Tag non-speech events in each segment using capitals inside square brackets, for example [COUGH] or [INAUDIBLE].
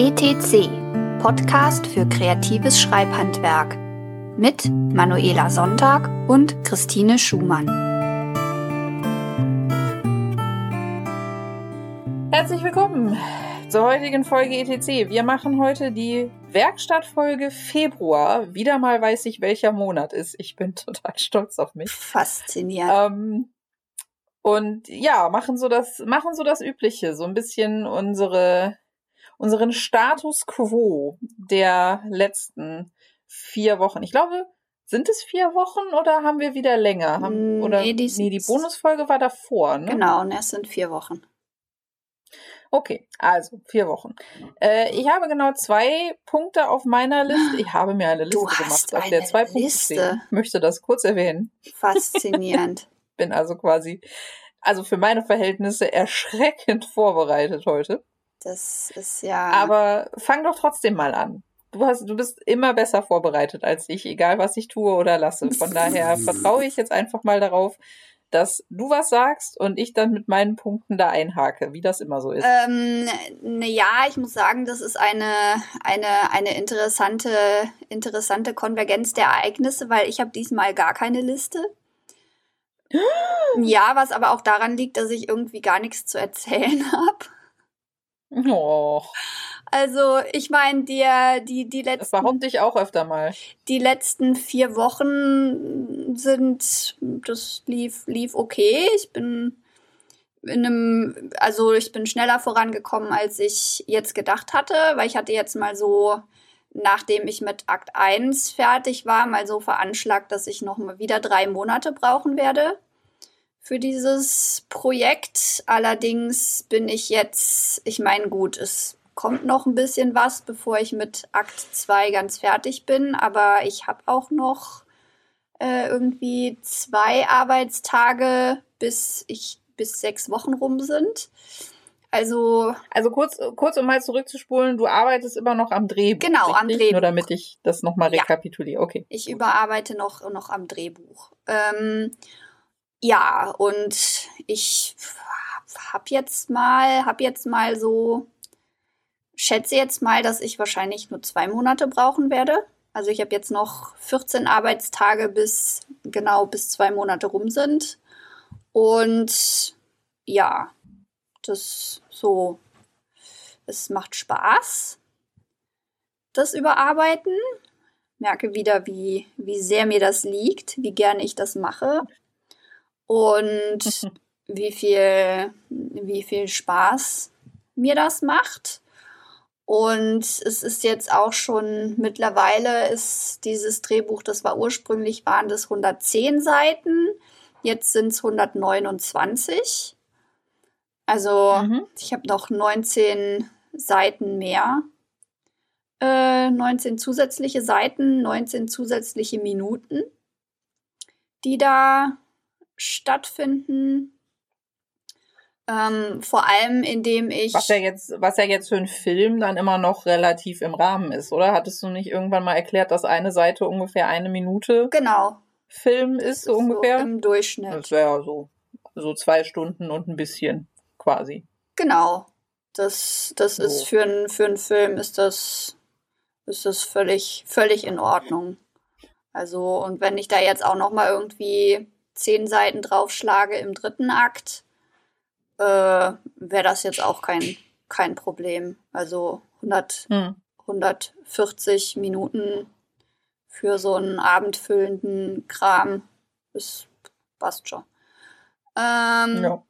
ETC, Podcast für kreatives Schreibhandwerk mit Manuela Sonntag und Christine Schumann. Herzlich willkommen zur heutigen Folge ETC. Wir machen heute die Werkstattfolge Februar. Wieder mal weiß ich, welcher Monat ist. Ich bin [LAUGHS] total stolz auf mich. Faszinierend. Ähm, und ja, machen so das, machen so das Übliche, so ein bisschen unsere unseren Status quo der letzten vier Wochen. Ich glaube, sind es vier Wochen oder haben wir wieder länger? Haben, oder, nee, die, nee, die Bonusfolge war davor, ne? Genau, und es sind vier Wochen. Okay, also vier Wochen. Äh, ich habe genau zwei Punkte auf meiner Liste. Ich habe mir eine Liste gemacht, auf der zwei Punkte stehen. Ich möchte das kurz erwähnen. Faszinierend. [LAUGHS] Bin also quasi, also für meine Verhältnisse erschreckend vorbereitet heute. Das ist ja. Aber fang doch trotzdem mal an. Du, hast, du bist immer besser vorbereitet als ich, egal was ich tue oder lasse. Von daher [LAUGHS] vertraue ich jetzt einfach mal darauf, dass du was sagst und ich dann mit meinen Punkten da einhake, wie das immer so ist. Ähm, ne, ja, ich muss sagen, das ist eine, eine, eine interessante, interessante Konvergenz der Ereignisse, weil ich habe diesmal gar keine Liste. [GASPS] Ja, was aber auch daran liegt, dass ich irgendwie gar nichts zu erzählen [LAUGHS] habe. Oh. Also, ich meine, die, die, die letzten. Das behaupte ich auch öfter mal. Die letzten vier Wochen sind, das lief, lief okay. Ich bin in einem, also ich bin schneller vorangekommen, als ich jetzt gedacht hatte, weil ich hatte jetzt mal so, nachdem ich mit Akt 1 fertig war, mal so veranschlagt, dass ich noch mal wieder drei Monate brauchen werde für dieses Projekt. Allerdings bin ich jetzt, ich meine, gut, es kommt noch ein bisschen was, bevor ich mit Akt 2 ganz fertig bin, aber ich habe auch noch äh, irgendwie zwei Arbeitstage, bis ich bis sechs Wochen rum sind. Also, also kurz, kurz um mal zurückzuspulen, du arbeitest immer noch am Drehbuch. Genau, richtig? am Drehbuch. Nur damit ich das nochmal rekapituliere. Okay. Ich überarbeite noch, noch am Drehbuch. Ähm, ja, und ich hab jetzt mal, hab jetzt mal so, schätze jetzt mal, dass ich wahrscheinlich nur zwei Monate brauchen werde. Also ich habe jetzt noch 14 Arbeitstage bis genau bis zwei Monate rum sind. Und ja, das so, es macht Spaß, das Überarbeiten. Merke wieder, wie, wie sehr mir das liegt, wie gerne ich das mache und [LAUGHS] wie viel, wie viel Spaß mir das macht. Und es ist jetzt auch schon mittlerweile ist dieses Drehbuch, das war ursprünglich waren das 110 Seiten, jetzt sind es 129. Also mhm. ich habe noch 19 Seiten mehr. Äh, 19 zusätzliche Seiten, 19 zusätzliche Minuten, die da stattfinden. Ähm, vor allem, indem ich. Was ja jetzt, was ja jetzt für einen Film dann immer noch relativ im Rahmen ist, oder? Hattest du nicht irgendwann mal erklärt, dass eine Seite ungefähr eine Minute genau. Film ist, so ungefähr? So Im Durchschnitt. Das wäre so, so zwei Stunden und ein bisschen quasi. Genau. Das, das so. ist für, ein, für einen Film ist das, ist das völlig, völlig in Ordnung. Also, und wenn ich da jetzt auch noch mal irgendwie zehn Seiten draufschlage im dritten Akt, äh, wäre das jetzt auch kein, kein Problem. Also 100, hm. 140 Minuten für so einen abendfüllenden Kram, das passt schon. Ähm, ja.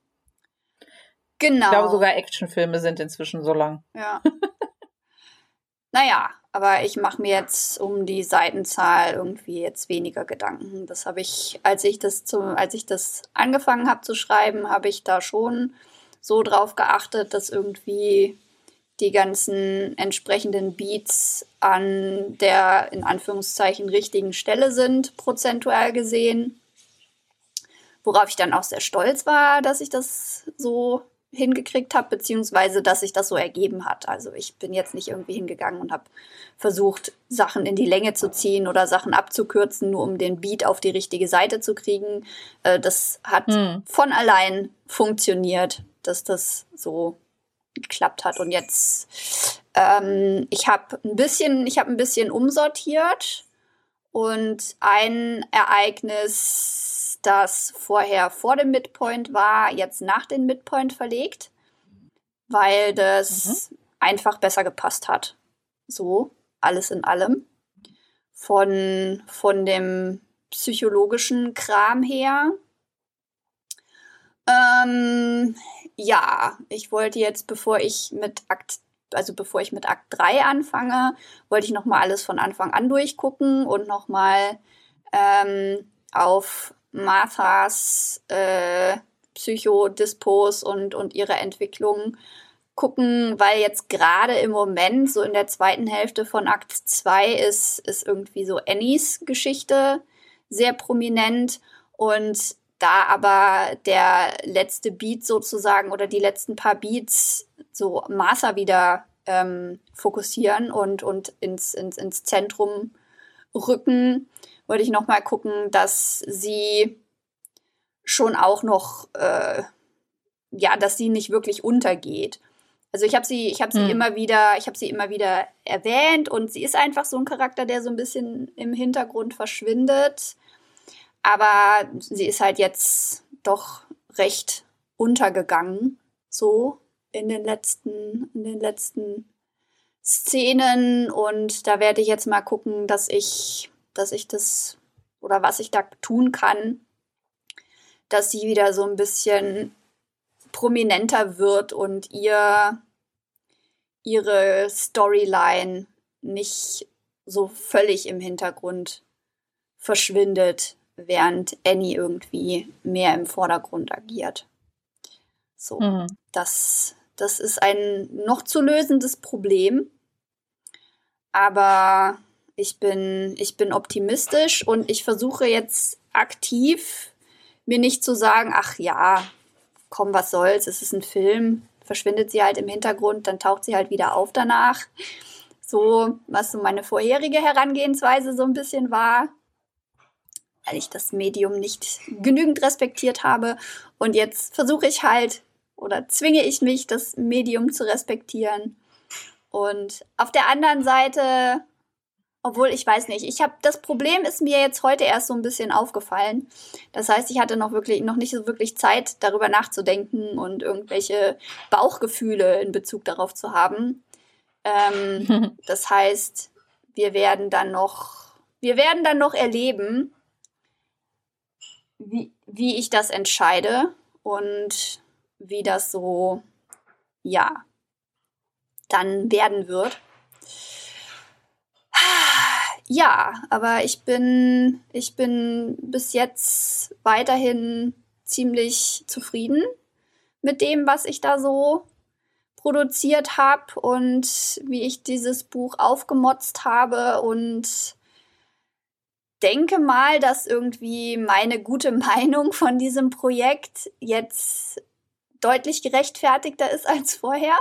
Genau. Ich glaube, sogar Actionfilme sind inzwischen so lang. Ja. [LAUGHS] naja, aber ich mache mir jetzt um die Seitenzahl irgendwie jetzt weniger Gedanken. Das habe ich, als ich das zum, als ich das angefangen habe zu schreiben, habe ich da schon so drauf geachtet, dass irgendwie die ganzen entsprechenden Beats an der in Anführungszeichen richtigen Stelle sind, prozentual gesehen. Worauf ich dann auch sehr stolz war, dass ich das so hingekriegt habe, beziehungsweise dass sich das so ergeben hat. Also ich bin jetzt nicht irgendwie hingegangen und habe versucht, Sachen in die Länge zu ziehen oder Sachen abzukürzen, nur um den Beat auf die richtige Seite zu kriegen. Äh, das hat hm. von allein funktioniert, dass das so geklappt hat. Und jetzt ähm, ich habe ein bisschen, ich habe ein bisschen umsortiert und ein Ereignis, das vorher vor dem Midpoint war, jetzt nach dem Midpoint verlegt, weil das mhm. einfach besser gepasst hat. So, alles in allem. Von, von dem psychologischen Kram her. Ähm, ja, ich wollte jetzt, bevor ich mit Akt, also bevor ich mit Akt 3 anfange, wollte ich nochmal alles von Anfang an durchgucken und nochmal ähm, auf Marthas äh, Psychodispos und, und ihre Entwicklung gucken, weil jetzt gerade im Moment, so in der zweiten Hälfte von Akt 2, ist, ist irgendwie so Annies Geschichte sehr prominent und da aber der letzte Beat sozusagen oder die letzten paar Beats so Maßer wieder ähm, fokussieren und, und ins, ins, ins Zentrum rücken, wollte ich nochmal gucken, dass sie schon auch noch, äh, ja, dass sie nicht wirklich untergeht. Also ich habe sie, ich habe sie hm. immer wieder, ich habe sie immer wieder erwähnt und sie ist einfach so ein Charakter, der so ein bisschen im Hintergrund verschwindet. Aber sie ist halt jetzt doch recht untergegangen, so in den letzten, in den letzten Szenen. Und da werde ich jetzt mal gucken, dass ich, dass ich das oder was ich da tun kann, dass sie wieder so ein bisschen prominenter wird und ihr ihre Storyline nicht so völlig im Hintergrund verschwindet, während Annie irgendwie mehr im Vordergrund agiert. So, mhm. das, das ist ein noch zu lösendes Problem. Aber ich bin, ich bin optimistisch und ich versuche jetzt aktiv mir nicht zu sagen, ach ja, komm, was soll's, es ist ein Film, verschwindet sie halt im Hintergrund, dann taucht sie halt wieder auf danach. So, was so meine vorherige Herangehensweise so ein bisschen war, weil ich das Medium nicht genügend respektiert habe. Und jetzt versuche ich halt oder zwinge ich mich, das Medium zu respektieren. Und auf der anderen Seite obwohl, ich weiß nicht. Ich habe das Problem ist mir jetzt heute erst so ein bisschen aufgefallen. Das heißt, ich hatte noch wirklich noch nicht so wirklich Zeit, darüber nachzudenken und irgendwelche Bauchgefühle in Bezug darauf zu haben. Ähm, [LAUGHS] das heißt, wir werden dann noch, wir werden dann noch erleben, wie, wie ich das entscheide und wie das so, ja, dann werden wird. Ja, aber ich bin, ich bin bis jetzt weiterhin ziemlich zufrieden mit dem, was ich da so produziert habe und wie ich dieses Buch aufgemotzt habe und denke mal, dass irgendwie meine gute [LAUGHS] Meinung von diesem Projekt jetzt deutlich gerechtfertigter ist als vorher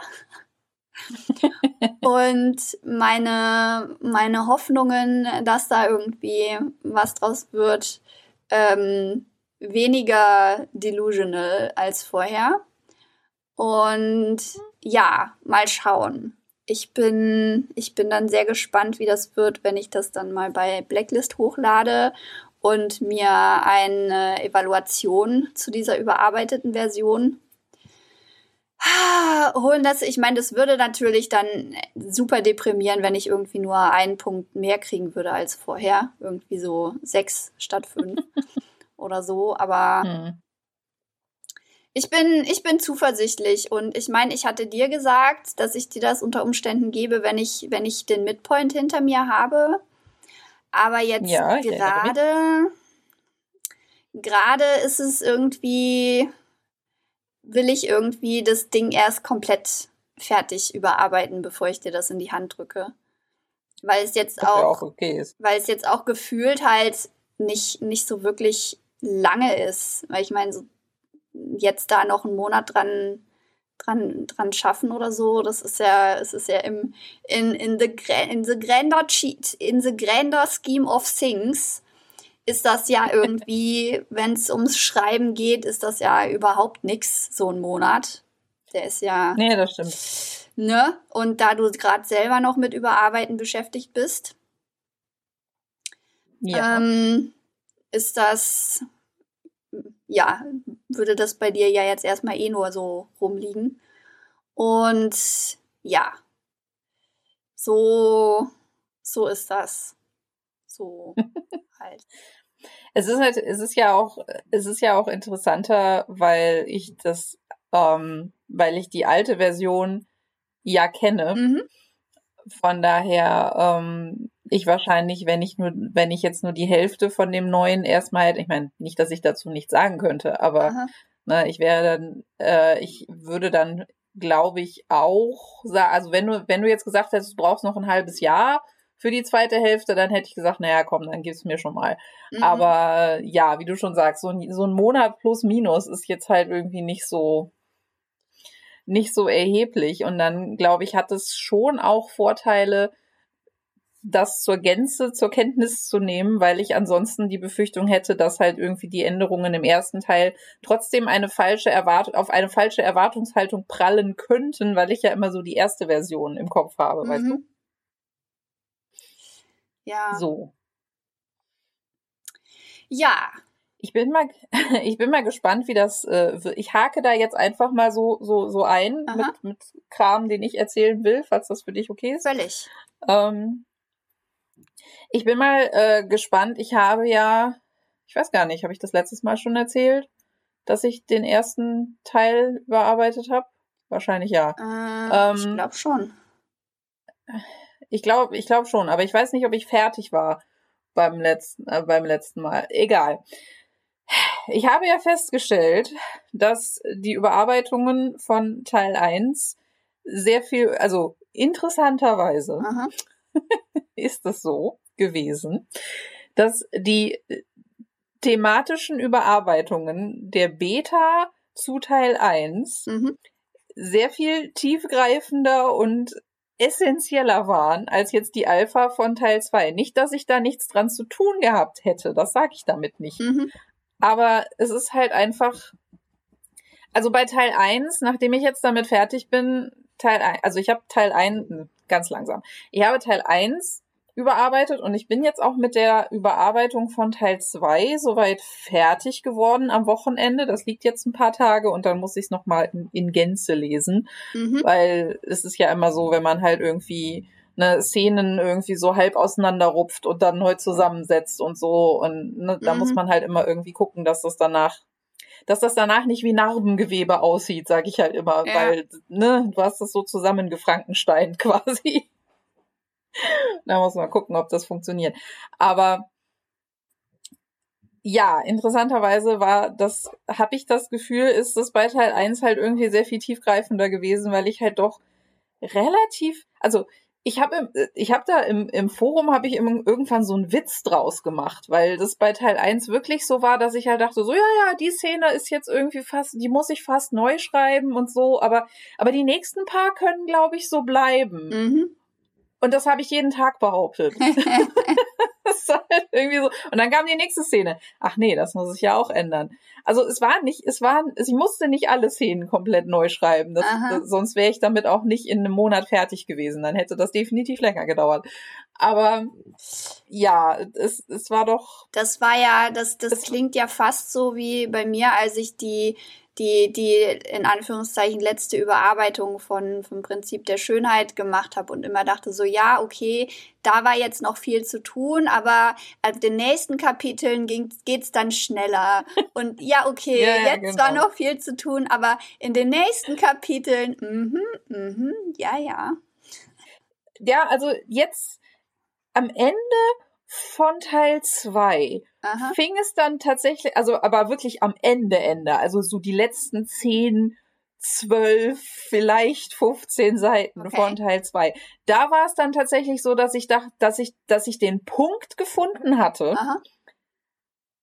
[LAUGHS] und meine, meine Hoffnungen, dass da irgendwie was draus wird, ähm, weniger delusional als vorher. Und ja, mal schauen. Ich bin, ich bin dann sehr gespannt, wie das wird, wenn ich das dann mal bei Blacklist hochlade und mir eine Evaluation zu dieser überarbeiteten Version holen das, ich meine, das würde natürlich dann super deprimieren, wenn ich irgendwie nur einen Punkt mehr kriegen würde als vorher. Irgendwie so sechs statt fünf [LAUGHS] oder so. Aber hm. ich bin, ich bin zuversichtlich und ich meine, ich hatte dir gesagt, dass ich dir das unter Umständen gebe, wenn ich, wenn ich den Midpoint hinter mir habe. Aber jetzt ja, gerade, gerade ist es irgendwie will ich irgendwie das Ding erst komplett fertig überarbeiten, bevor ich dir das in die Hand drücke. Weil es jetzt auch, auch okay weil es jetzt auch gefühlt halt nicht, nicht so wirklich lange ist. Weil ich meine, so jetzt da noch einen Monat dran, dran, dran schaffen oder so, das ist ja, es ist ja im, in, in the, in the grander, in the grander scheme of things ist das ja irgendwie, wenn es ums Schreiben geht, ist das ja überhaupt nichts, so ein Monat. Der ist ja. Nee, das stimmt. Ne? Und da du gerade selber noch mit Überarbeiten beschäftigt bist, ja. ähm, ist das, ja, würde das bei dir ja jetzt erstmal eh nur so rumliegen. Und ja, so, so ist das. So [LAUGHS] halt. Es ist halt, es ist ja auch, es ist ja auch interessanter, weil ich das, ähm, weil ich die alte Version ja kenne. Mhm. Von daher, ähm, ich wahrscheinlich, wenn ich nur, wenn ich jetzt nur die Hälfte von dem neuen erstmal hätte, ich meine, nicht, dass ich dazu nichts sagen könnte, aber ne, ich wäre dann, äh, ich würde dann, glaube ich, auch sagen, also wenn du, wenn du jetzt gesagt hättest, du brauchst noch ein halbes Jahr für die zweite Hälfte, dann hätte ich gesagt, naja, komm, dann gib's mir schon mal. Mhm. Aber ja, wie du schon sagst, so ein, so ein Monat plus minus ist jetzt halt irgendwie nicht so, nicht so erheblich. Und dann, glaube ich, hat es schon auch Vorteile, das zur Gänze zur Kenntnis zu nehmen, weil ich ansonsten die Befürchtung hätte, dass halt irgendwie die Änderungen im ersten Teil trotzdem eine falsche Erwartung, auf eine falsche Erwartungshaltung prallen könnten, weil ich ja immer so die erste Version im Kopf habe, mhm. weißt du? Ja. So. Ja. Ich bin mal, [LAUGHS] ich bin mal gespannt, wie das, äh, ich hake da jetzt einfach mal so, so, so ein mit, mit Kram, den ich erzählen will, falls das für dich okay ist. Völlig. Ähm, ich bin mal äh, gespannt. Ich habe ja, ich weiß gar nicht, habe ich das letztes Mal schon erzählt, dass ich den ersten Teil überarbeitet habe? Wahrscheinlich ja. Äh, ähm, ich glaube schon. Ich glaube, ich glaube schon, aber ich weiß nicht, ob ich fertig war beim letzten, äh, beim letzten Mal. Egal. Ich habe ja festgestellt, dass die Überarbeitungen von Teil 1 sehr viel, also interessanterweise [LAUGHS] ist es so, gewesen, dass die thematischen Überarbeitungen der Beta zu Teil 1 mhm. sehr viel tiefgreifender und essentieller waren als jetzt die Alpha von Teil 2. Nicht, dass ich da nichts dran zu tun gehabt hätte, das sage ich damit nicht. Mhm. Aber es ist halt einfach, also bei Teil 1, nachdem ich jetzt damit fertig bin, Teil 1, also ich habe Teil 1, hm, ganz langsam, ich habe Teil 1 überarbeitet und ich bin jetzt auch mit der Überarbeitung von Teil 2 soweit fertig geworden am Wochenende. Das liegt jetzt ein paar Tage und dann muss ich es nochmal in, in Gänze lesen, mhm. weil es ist ja immer so, wenn man halt irgendwie ne, Szenen irgendwie so halb auseinanderrupft und dann neu zusammensetzt und so und ne, da muss mhm. man halt immer irgendwie gucken, dass das danach dass das danach nicht wie Narbengewebe aussieht, sage ich halt immer, ja. weil ne, du hast das so zusammengefrankenstein [LAUGHS] quasi da muss man gucken, ob das funktioniert. Aber ja, interessanterweise war das, habe ich das Gefühl, ist das bei Teil 1 halt irgendwie sehr viel tiefgreifender gewesen, weil ich halt doch relativ, also ich habe ich hab da im, im Forum habe ich irgendwann so einen Witz draus gemacht, weil das bei Teil 1 wirklich so war, dass ich halt dachte, so ja, ja, die Szene ist jetzt irgendwie fast, die muss ich fast neu schreiben und so, aber aber die nächsten paar können glaube ich so bleiben. Mhm. Und das habe ich jeden Tag behauptet. [LAUGHS] [LAUGHS] das war halt irgendwie so. Und dann kam die nächste Szene. Ach nee, das muss ich ja auch ändern. Also es war nicht, es war, ich musste nicht alle Szenen komplett neu schreiben. Das, das, sonst wäre ich damit auch nicht in einem Monat fertig gewesen. Dann hätte das definitiv länger gedauert. Aber ja, es, es war doch. Das war ja, das, das klingt ja fast so wie bei mir, als ich die die, die in Anführungszeichen letzte Überarbeitung von, vom Prinzip der Schönheit gemacht habe und immer dachte so, ja, okay, da war jetzt noch viel zu tun, aber ab den nächsten Kapiteln geht es dann schneller. [LAUGHS] Und ja, okay, ja, ja, jetzt genau. war noch viel zu tun, aber in den nächsten Kapiteln, mhm, mhm, ja, ja. Ja, also jetzt am Ende von Teil 2 fing es dann tatsächlich, also aber wirklich am Ende, Ende, also so die letzten zehn, zwölf, vielleicht 15 Seiten okay. von Teil 2. Da war es dann tatsächlich so, dass ich dachte, dass ich, dass ich den Punkt gefunden hatte, Aha.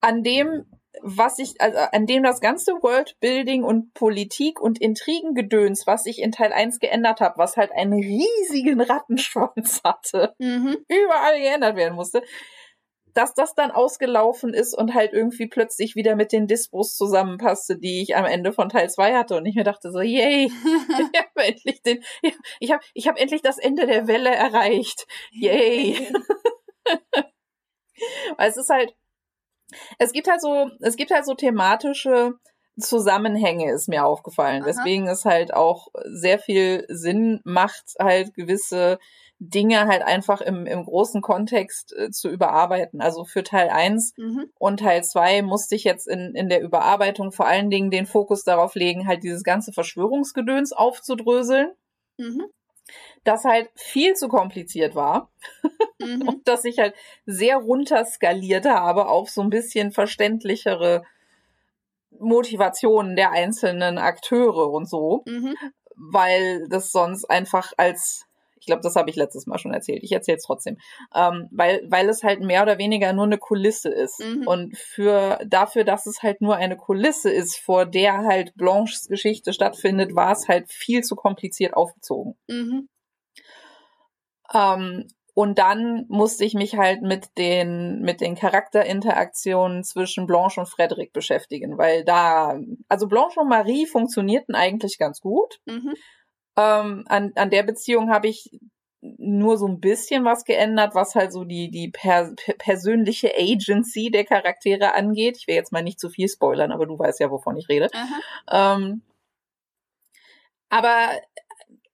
an dem was ich, also an dem das ganze Worldbuilding und Politik und Intrigengedöns, was ich in Teil 1 geändert habe, was halt einen riesigen Rattenschwanz hatte, mhm. überall geändert werden musste, dass das dann ausgelaufen ist und halt irgendwie plötzlich wieder mit den Dispos zusammenpasste, die ich am Ende von Teil 2 hatte. Und ich mir dachte so, yay, [LAUGHS] ich habe endlich den, ich habe ich hab endlich das Ende der Welle erreicht. Yay. [LAUGHS] Weil es ist halt, es gibt halt so, es gibt halt so thematische Zusammenhänge, ist mir aufgefallen. Aha. Deswegen es halt auch sehr viel Sinn macht, halt gewisse Dinge halt einfach im, im großen Kontext äh, zu überarbeiten. Also für Teil 1 mhm. und Teil 2 musste ich jetzt in, in der Überarbeitung vor allen Dingen den Fokus darauf legen, halt dieses ganze Verschwörungsgedöns aufzudröseln. Mhm. Das halt viel zu kompliziert war. Mhm. [LAUGHS] und dass ich halt sehr runterskaliert habe auf so ein bisschen verständlichere Motivationen der einzelnen Akteure und so. Mhm. Weil das sonst einfach als ich glaube, das habe ich letztes Mal schon erzählt. Ich erzähle es trotzdem. Ähm, weil, weil es halt mehr oder weniger nur eine Kulisse ist. Mhm. Und für dafür, dass es halt nur eine Kulisse ist, vor der halt Blanches Geschichte stattfindet, war es halt viel zu kompliziert aufgezogen. Mhm. Ähm, und dann musste ich mich halt mit den, mit den Charakterinteraktionen zwischen Blanche und Frederick beschäftigen, weil da, also Blanche und Marie funktionierten eigentlich ganz gut. Mhm. Ähm, an, an der Beziehung habe ich nur so ein bisschen was geändert, was halt so die, die per, per persönliche Agency der Charaktere angeht. Ich will jetzt mal nicht zu viel spoilern, aber du weißt ja, wovon ich rede. Ähm, aber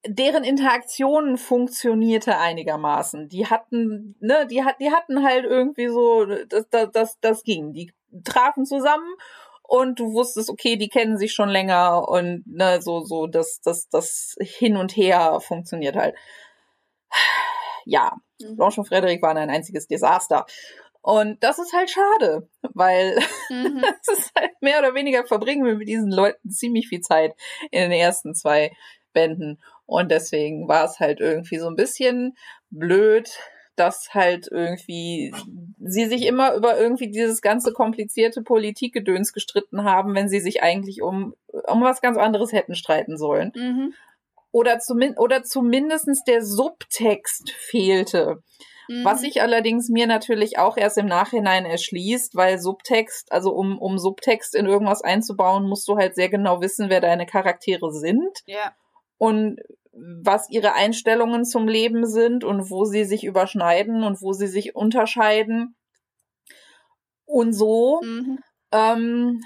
deren Interaktion funktionierte einigermaßen. Die hatten, ne, die, hat, die hatten halt irgendwie so, das, das, das, das ging. Die trafen zusammen und du wusstest, okay, die kennen sich schon länger und ne, so, so, das, das, das Hin und Her funktioniert halt. Ja, mhm. Blanche und Frederik waren ein einziges Desaster. Und das ist halt schade, weil mhm. [LAUGHS] es ist halt mehr oder weniger verbringen wir mit diesen Leuten ziemlich viel Zeit in den ersten zwei Bänden. Und deswegen war es halt irgendwie so ein bisschen blöd, dass halt irgendwie sie sich immer über irgendwie dieses ganze komplizierte Politikgedöns gestritten haben, wenn sie sich eigentlich um, um was ganz anderes hätten streiten sollen. Mhm. Oder, zumin oder zumindestens der Subtext fehlte. Mhm. Was sich allerdings mir natürlich auch erst im Nachhinein erschließt, weil Subtext, also um, um Subtext in irgendwas einzubauen, musst du halt sehr genau wissen, wer deine Charaktere sind. Ja. Und was ihre Einstellungen zum Leben sind und wo sie sich überschneiden und wo sie sich unterscheiden. Und so. Mhm. Ähm,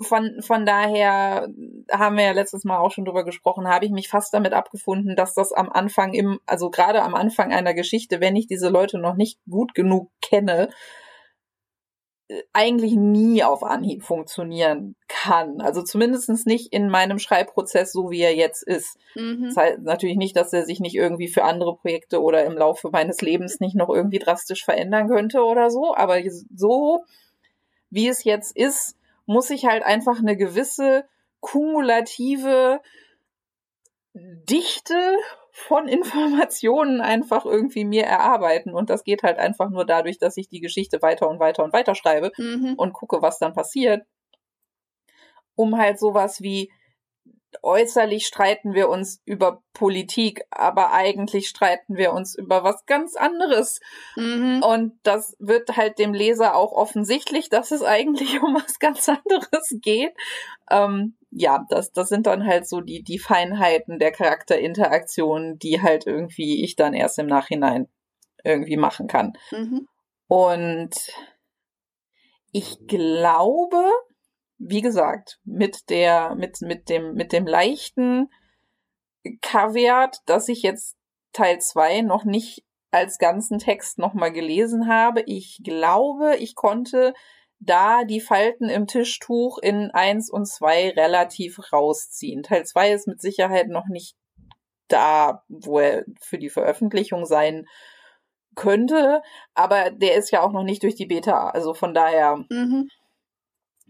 von, von daher haben wir ja letztes Mal auch schon drüber gesprochen, habe ich mich fast damit abgefunden, dass das am Anfang im, also gerade am Anfang einer Geschichte, wenn ich diese Leute noch nicht gut genug kenne, eigentlich nie auf Anhieb funktionieren kann. Also zumindestens nicht in meinem Schreibprozess, so wie er jetzt ist. Mhm. Das heißt natürlich nicht, dass er sich nicht irgendwie für andere Projekte oder im Laufe meines Lebens nicht noch irgendwie drastisch verändern könnte oder so. Aber so, wie es jetzt ist, muss ich halt einfach eine gewisse kumulative Dichte von Informationen einfach irgendwie mir erarbeiten. Und das geht halt einfach nur dadurch, dass ich die Geschichte weiter und weiter und weiter schreibe mhm. und gucke, was dann passiert. Um halt sowas wie äußerlich streiten wir uns über Politik, aber eigentlich streiten wir uns über was ganz anderes. Mhm. Und das wird halt dem Leser auch offensichtlich, dass es eigentlich [LAUGHS] um was ganz anderes geht. Ähm, ja, das, das sind dann halt so die, die Feinheiten der Charakterinteraktion, die halt irgendwie ich dann erst im Nachhinein irgendwie machen kann. Mhm. Und ich glaube, wie gesagt, mit der, mit, mit dem, mit dem leichten Kaviat, dass ich jetzt Teil 2 noch nicht als ganzen Text nochmal gelesen habe. Ich glaube, ich konnte da die Falten im Tischtuch in eins und zwei relativ rausziehen. Teil zwei ist mit Sicherheit noch nicht da, wo er für die Veröffentlichung sein könnte, aber der ist ja auch noch nicht durch die Beta, also von daher mhm.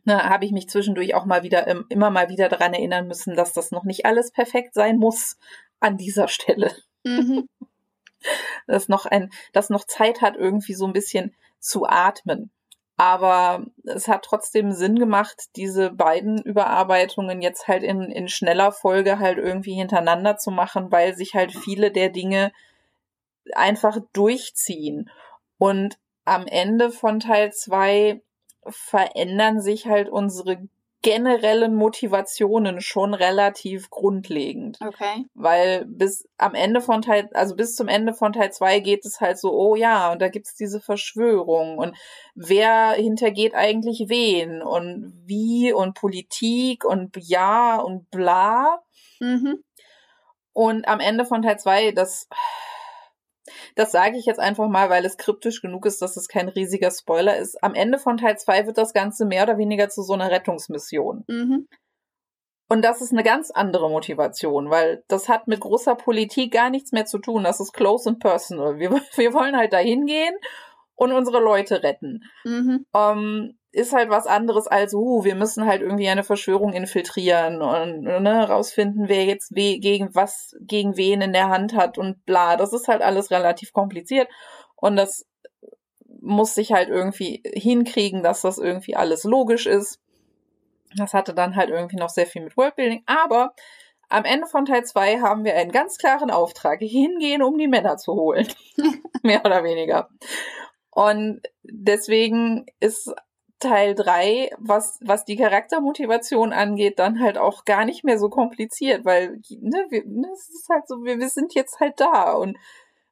ne, habe ich mich zwischendurch auch mal wieder immer mal wieder daran erinnern müssen, dass das noch nicht alles perfekt sein muss an dieser Stelle. Mhm. [LAUGHS] dass noch ein, dass noch Zeit hat, irgendwie so ein bisschen zu atmen. Aber es hat trotzdem Sinn gemacht, diese beiden Überarbeitungen jetzt halt in, in schneller Folge halt irgendwie hintereinander zu machen, weil sich halt viele der Dinge einfach durchziehen. Und am Ende von Teil 2 verändern sich halt unsere generellen Motivationen schon relativ grundlegend. Okay. Weil bis am Ende von Teil, also bis zum Ende von Teil 2 geht es halt so, oh ja, und da gibt's diese Verschwörung und wer hintergeht eigentlich wen und wie und Politik und ja und bla. Mhm. Und am Ende von Teil 2, das das sage ich jetzt einfach mal, weil es kryptisch genug ist, dass es kein riesiger Spoiler ist. Am Ende von Teil 2 wird das Ganze mehr oder weniger zu so einer Rettungsmission. Mhm. Und das ist eine ganz andere Motivation, weil das hat mit großer Politik gar nichts mehr zu tun. Das ist close and personal. Wir, [LAUGHS] wir wollen halt da hingehen und unsere Leute retten. Mhm. Ähm, ist halt was anderes als, uh, wir müssen halt irgendwie eine Verschwörung infiltrieren und ne, rausfinden, wer jetzt we gegen was, gegen wen in der Hand hat und bla. Das ist halt alles relativ kompliziert und das muss sich halt irgendwie hinkriegen, dass das irgendwie alles logisch ist. Das hatte dann halt irgendwie noch sehr viel mit Worldbuilding, aber am Ende von Teil 2 haben wir einen ganz klaren Auftrag, hingehen, um die Männer zu holen. [LAUGHS] Mehr oder weniger. Und deswegen ist Teil 3, was, was die Charaktermotivation angeht, dann halt auch gar nicht mehr so kompliziert, weil ne, wir, ne, es ist halt so, wir, wir sind jetzt halt da und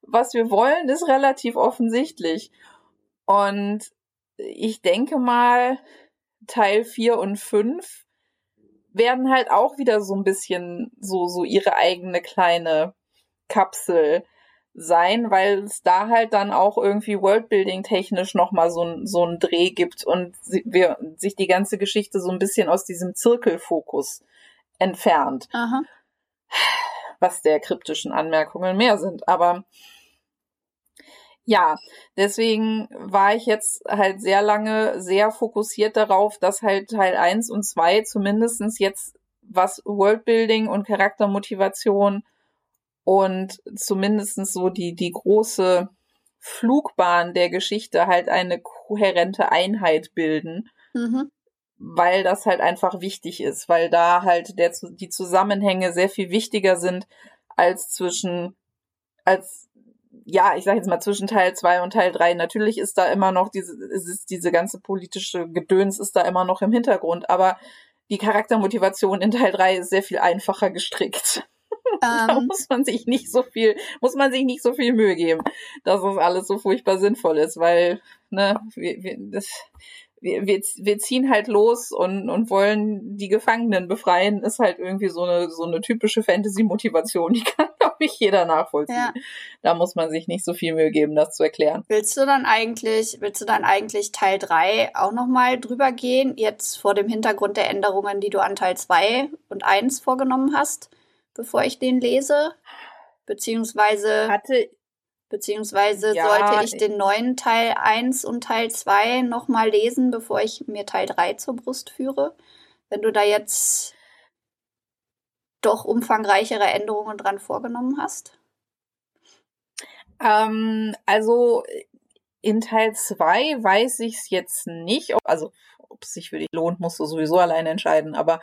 was wir wollen, ist relativ offensichtlich. Und ich denke mal, Teil 4 und 5 werden halt auch wieder so ein bisschen so, so ihre eigene kleine Kapsel sein, weil es da halt dann auch irgendwie Worldbuilding technisch nochmal so, so einen Dreh gibt und sie, wir, sich die ganze Geschichte so ein bisschen aus diesem Zirkelfokus entfernt. Aha. Was der kryptischen Anmerkungen mehr sind. Aber ja, deswegen war ich jetzt halt sehr lange sehr fokussiert darauf, dass halt Teil 1 und 2 zumindestens jetzt was Worldbuilding und Charaktermotivation und zumindestens so die, die große Flugbahn der Geschichte halt eine kohärente Einheit bilden. Mhm. Weil das halt einfach wichtig ist, weil da halt der, die Zusammenhänge sehr viel wichtiger sind als zwischen, als, ja, ich sag jetzt mal zwischen Teil 2 und Teil 3. Natürlich ist da immer noch diese, ist diese ganze politische Gedöns ist da immer noch im Hintergrund, aber die Charaktermotivation in Teil 3 ist sehr viel einfacher gestrickt. [LAUGHS] da Ähm, muss man sich nicht so viel, muss man sich nicht so viel Mühe geben, dass das alles so furchtbar sinnvoll ist, weil, ne, wir, wir, das, wir, wir, wir ziehen halt los und, und wollen die Gefangenen befreien, ist halt irgendwie so eine, so eine typische Fantasy-Motivation, die [LAUGHS] kann, glaube ich, jeder nachvollziehen. Ja. Da muss man sich nicht so viel Mühe geben, das zu erklären. willst du dann eigentlich, willst du dann eigentlich Teil 3 auch nochmal drüber gehen, jetzt vor dem Hintergrund der Änderungen, die du an Teil 2 und 1 vorgenommen hast, bevor ich den lese? Beziehungsweise, Hatte, beziehungsweise Ja, sollte ich den neuen Teil 1 und Teil 2 nochmal lesen, bevor ich mir Teil 3 zur Brust führe? Wenn du da jetzt doch umfangreichere Änderungen dran vorgenommen hast? Ähm, also in Teil 2 weiß ich es jetzt nicht, ob, also ob es sich für dich lohnt, musst du sowieso alleine entscheiden, aber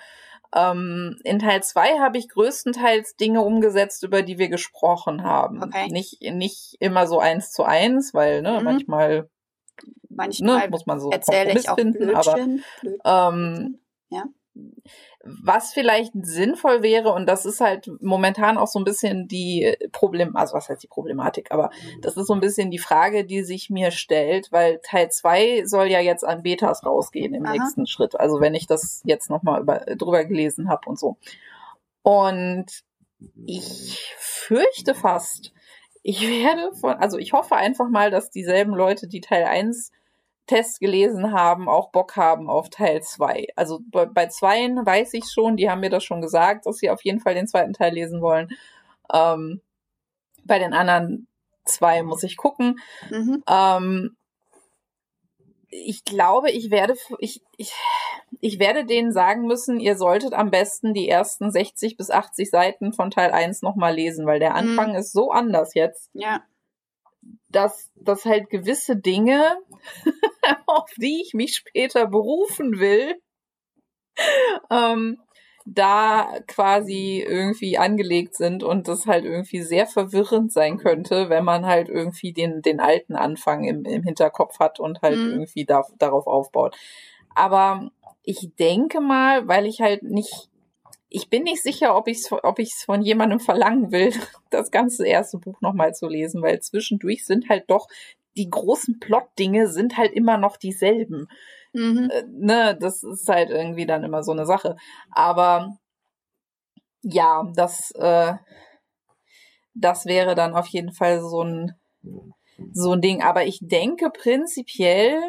ähm, in Teil 2 habe ich größtenteils Dinge umgesetzt, über die wir gesprochen haben. Okay. Nicht, nicht immer so eins zu eins, weil ne, Mhm. manchmal Manchmal ne, muss man so erzähle ich auch finden, aber Blödsinn. Blöd. ähm, Ja. Was vielleicht sinnvoll wäre, und das ist halt momentan auch so ein bisschen die Problem, also was heißt die Problematik, aber das ist so ein bisschen die Frage, die sich mir stellt, weil Teil 2 soll ja jetzt an Betas rausgehen im Aha. nächsten Schritt. Also wenn ich das jetzt nochmal drüber gelesen habe und so. Und ich fürchte fast, ich [LAUGHS] werde von, also ich hoffe einfach mal, dass dieselben Leute, die Teil 1 Test gelesen haben, auch Bock haben auf Teil 2. Also bei, bei Zweien weiß ich schon, die haben mir das schon gesagt, dass sie auf jeden Fall den zweiten Teil lesen wollen. Ähm, bei den anderen zwei muss ich gucken. Mhm. Ähm, ich glaube, ich werde, ich, ich, ich werde denen sagen müssen, ihr solltet am besten die ersten 60 bis 80 Seiten von Teil 1 nochmal lesen, weil der Anfang ist so anders jetzt Ja. Dass, dass halt gewisse Dinge, [LAUGHS] auf die ich mich später berufen will, ähm, da quasi irgendwie angelegt sind und das halt irgendwie sehr verwirrend sein könnte, wenn man halt irgendwie den, den alten Anfang im, im Hinterkopf hat und halt mhm. irgendwie da, darauf aufbaut. Aber ich denke mal, weil ich halt nicht, ich bin nicht sicher, ob ich es ob ich's von jemandem verlangen will, [LAUGHS] das ganze erste Buch nochmal zu lesen, weil zwischendurch sind halt doch die großen Plot-Dinge sind halt immer noch dieselben. Mhm. Äh, ne, das ist halt irgendwie dann immer so eine Sache. Aber ja, das, äh, das wäre dann auf jeden Fall so ein, so ein Ding. Aber ich denke prinzipiell,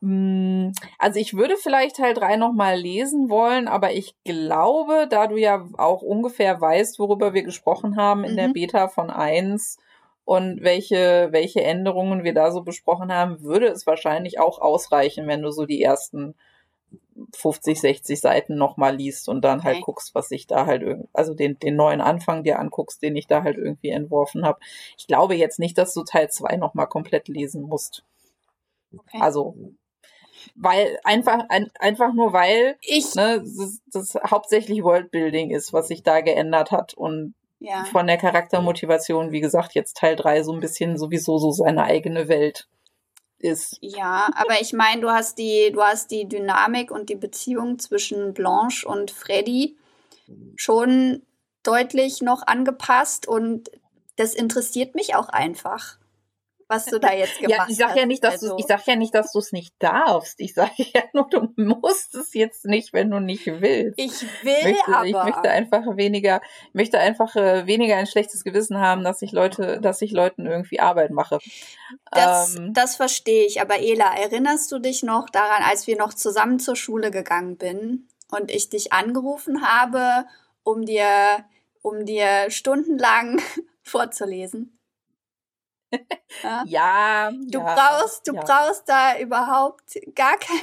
also ich würde vielleicht Teil 3 nochmal lesen wollen, aber ich glaube, da du ja auch ungefähr weißt, worüber wir gesprochen haben in mhm. der Beta von 1, und welche, welche Änderungen wir da so besprochen haben, würde es wahrscheinlich auch ausreichen, wenn du so die ersten 50, 60 Seiten nochmal liest und dann halt okay. halt guckst, was ich da halt irgendwie, also den, den neuen Anfang dir anguckst, den ich da halt irgendwie entworfen habe. Ich glaube jetzt nicht, dass du Teil 2 nochmal komplett lesen musst. Okay. Also, weil einfach, ein, einfach nur weil ich ne, das, das hauptsächlich Worldbuilding ist, was sich da geändert hat und ja. von der Charaktermotivation, wie gesagt, jetzt Teil 3 so ein bisschen sowieso so seine eigene Welt ist. Ja, aber ich meine, du hast die, du hast die Dynamik und die Beziehung zwischen Blanche und Freddy schon deutlich noch angepasst und das interessiert mich auch einfach was du da jetzt gemacht [LAUGHS] hast. Ja, ich sag ja nicht, dass also. du, ich sag ja nicht, dass du es nicht darfst. Ich sage [LAUGHS] ja nur, du musst es jetzt nicht, wenn du nicht willst. Ich will ich möchte, aber. Ich möchte einfach weniger, möchte einfach äh, weniger ein schlechtes Gewissen haben, dass ich Leute, dass ich Leuten irgendwie Arbeit mache. Das, ähm, das verstehe ich. Aber Ela, erinnerst du dich noch daran, als wir noch zusammen zur Schule gegangen bin und ich dich angerufen habe, um dir, um dir stundenlang [LAUGHS] vorzulesen? Ja, ja du ja, brauchst, du ja. brauchst da überhaupt gar kein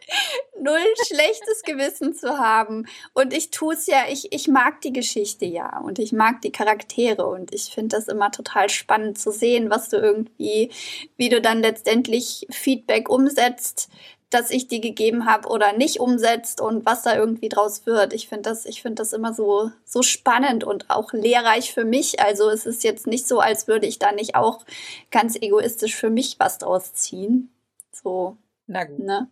[LAUGHS] null schlechtes Gewissen zu haben. Und ich tue es ja, ich, ich mag die Geschichte ja und ich mag die Charaktere und ich finde das immer total spannend zu sehen, was du irgendwie, wie du dann letztendlich Feedback umsetzt, das ich dir gegeben habe oder nicht umsetzt und was da irgendwie draus wird. Ich finde das, ich finde das immer so, so spannend und auch lehrreich für mich. Also es ist jetzt nicht so, als würde ich da nicht auch ganz egoistisch für mich was draus ziehen. So. Na gut. Ne?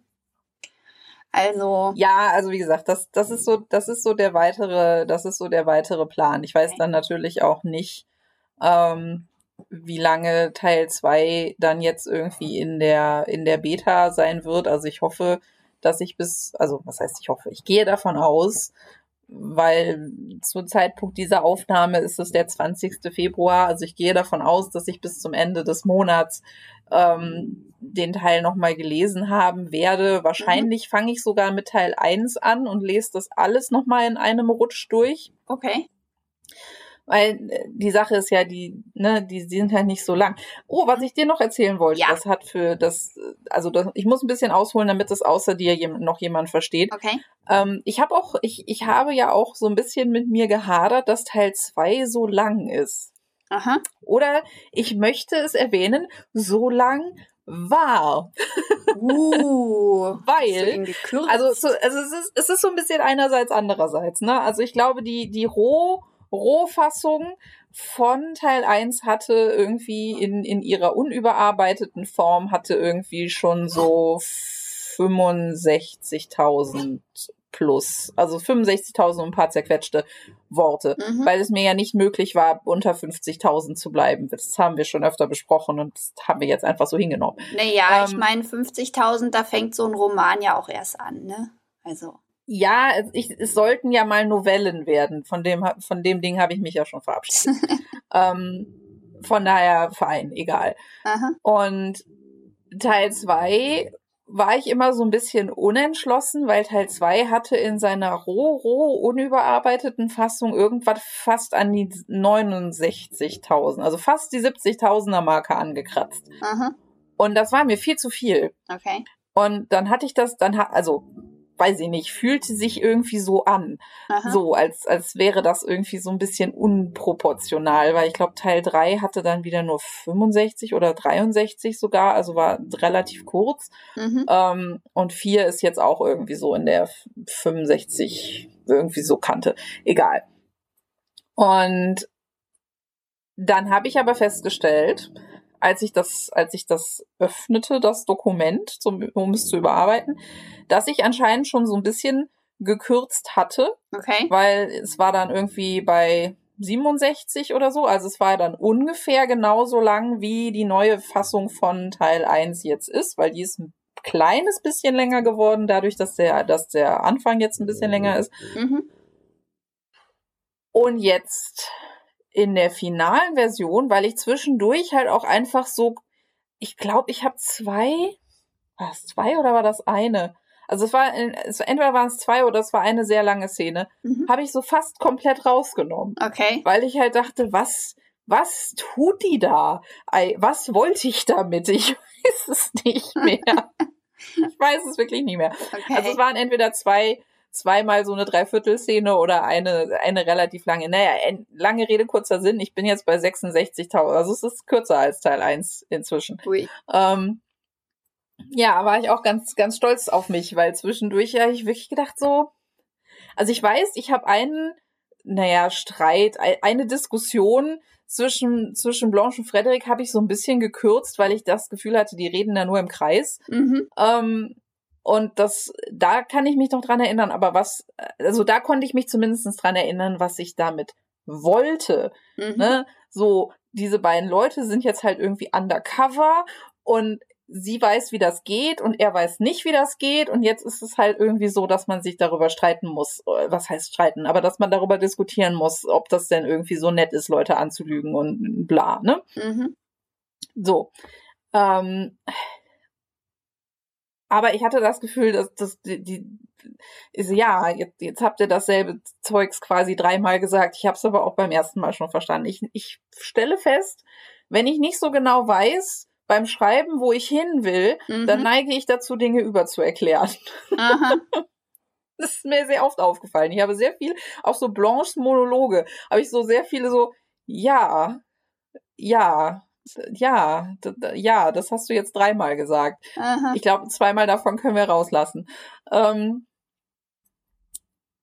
Also. Ja, also wie gesagt, das, das ist so, das ist so der weitere, das ist so der weitere Plan. Ich weiß okay. dann natürlich auch nicht, ähm, wie lange Teil 2 dann jetzt irgendwie in der, in der Beta sein wird. Also ich hoffe, dass ich bis, also was heißt ich hoffe, ich gehe davon aus, weil zum Zeitpunkt dieser Aufnahme ist es der 20. Februar. Also ich gehe davon aus, dass ich bis zum Ende des Monats ähm, den Teil nochmal gelesen haben werde. Wahrscheinlich mhm. fange ich sogar mit Teil 1 an und lese das alles nochmal in einem Rutsch durch. Okay. Weil äh, die Sache ist ja, die, ne, die sind halt nicht so lang. Oh, was ich dir noch erzählen wollte, ja. das hat für das, also das, ich muss ein bisschen ausholen, damit das außer dir noch jemand versteht. Okay. Ähm, ich habe auch, ich, ich habe ja auch so ein bisschen mit mir gehadert, dass Teil 2 so lang ist. Aha. Oder ich möchte es erwähnen, so lang war. Uh, [LAUGHS] weil, also, so, also es, ist, es ist so ein bisschen einerseits, andererseits. Ne? Also ich glaube, die, die Roh- Rohfassung von Teil 1 hatte irgendwie in, in ihrer unüberarbeiteten Form hatte irgendwie schon so 65.000 plus, also 65.000 und ein paar zerquetschte Worte, mhm. weil es mir ja nicht möglich war, unter 50.000 zu bleiben. Das haben wir schon öfter besprochen und das haben wir jetzt einfach so hingenommen. Naja, ähm, ich meine, 50.000, da fängt so ein Roman ja auch erst an, ne? Also. Ja, ich, es sollten ja mal Novellen werden. Von dem, von dem Ding habe ich mich ja schon verabschiedet. [LAUGHS] ähm, von daher fein, egal. Aha. Und Teil 2 war ich immer so ein bisschen unentschlossen, weil Teil 2 hatte in seiner roh, roh, unüberarbeiteten Fassung irgendwas fast an die 69.000, also fast die 70.000er Marke angekratzt. Aha. Und das war mir viel zu viel. Okay. Und dann hatte ich das, dann hat, also weiß ich nicht, fühlte sich irgendwie so an. Aha. So, als, als wäre das irgendwie so ein bisschen unproportional, weil ich glaube, Teil 3 hatte dann wieder nur 65 oder 63 sogar, also war relativ kurz. Mhm. Ähm, und 4 ist jetzt auch irgendwie so in der 65 irgendwie so Kante. Egal. Und dann habe ich aber festgestellt, als ich das, als ich das öffnete, das Dokument, zum, um es zu überarbeiten, dass ich anscheinend schon so ein bisschen gekürzt hatte, Okay. weil es war dann irgendwie bei 67 oder so, also es war dann ungefähr genauso lang, wie die neue Fassung von Teil 1 jetzt ist, weil die ist ein kleines bisschen länger geworden, dadurch, dass der, dass der Anfang jetzt ein bisschen länger ist. Mhm. Und jetzt in der finalen Version, weil ich zwischendurch halt auch einfach so, ich glaube, ich habe zwei, war es zwei oder war das eine? Also es war, es, entweder waren es zwei oder es war eine sehr lange Szene, Mhm. habe ich so fast komplett rausgenommen, Okay. weil ich halt dachte, was, was tut die da? Was wollte ich damit? Ich [LAUGHS] weiß es nicht mehr. [LAUGHS] ich weiß es wirklich nicht mehr. Okay. Also es waren entweder zwei, zweimal so eine Dreiviertelszene oder eine, eine relativ lange. Naja, lange Rede, kurzer Sinn. Ich bin jetzt bei 66.000. Also es ist kürzer als Teil 1 inzwischen. Ui. Ähm, ja, war ich auch ganz, ganz stolz auf mich, weil zwischendurch ja ich wirklich gedacht so, also ich weiß, ich habe einen, naja, Streit, ei- eine Diskussion zwischen, zwischen Blanche und Frederik habe ich so ein bisschen gekürzt, weil ich das Gefühl hatte, die reden da nur im Kreis. Mhm. Ähm, und das, da kann ich mich noch dran erinnern, aber was, also da konnte ich mich zumindest dran erinnern, was ich damit wollte. Mhm. Ne? So, diese beiden Leute sind jetzt halt irgendwie undercover und sie weiß, wie das geht und er weiß nicht, wie das geht und jetzt ist es halt irgendwie so, dass man sich darüber streiten muss. Äh, Was heißt streiten? Aber dass man darüber diskutieren muss, ob das denn irgendwie so nett ist, Leute anzulügen und bla, ne? Mhm. So. Ähm, aber ich hatte das Gefühl, dass das die, die ist, ja, jetzt, jetzt habt ihr dasselbe Zeugs quasi dreimal gesagt. Ich habe es aber auch beim ersten Mal schon verstanden. Ich, ich stelle fest, wenn ich nicht so genau weiß beim Schreiben, wo ich hin will, Mhm. dann neige ich dazu, Dinge überzuerklären. Aha. [LAUGHS] Das ist mir sehr oft aufgefallen. Ich habe sehr viel, auch so Blanches Monologe, habe ich so sehr viele so, ja, ja, ja, ja, das hast du jetzt dreimal gesagt. Aha. Ich glaube, zweimal davon können wir rauslassen. Ähm,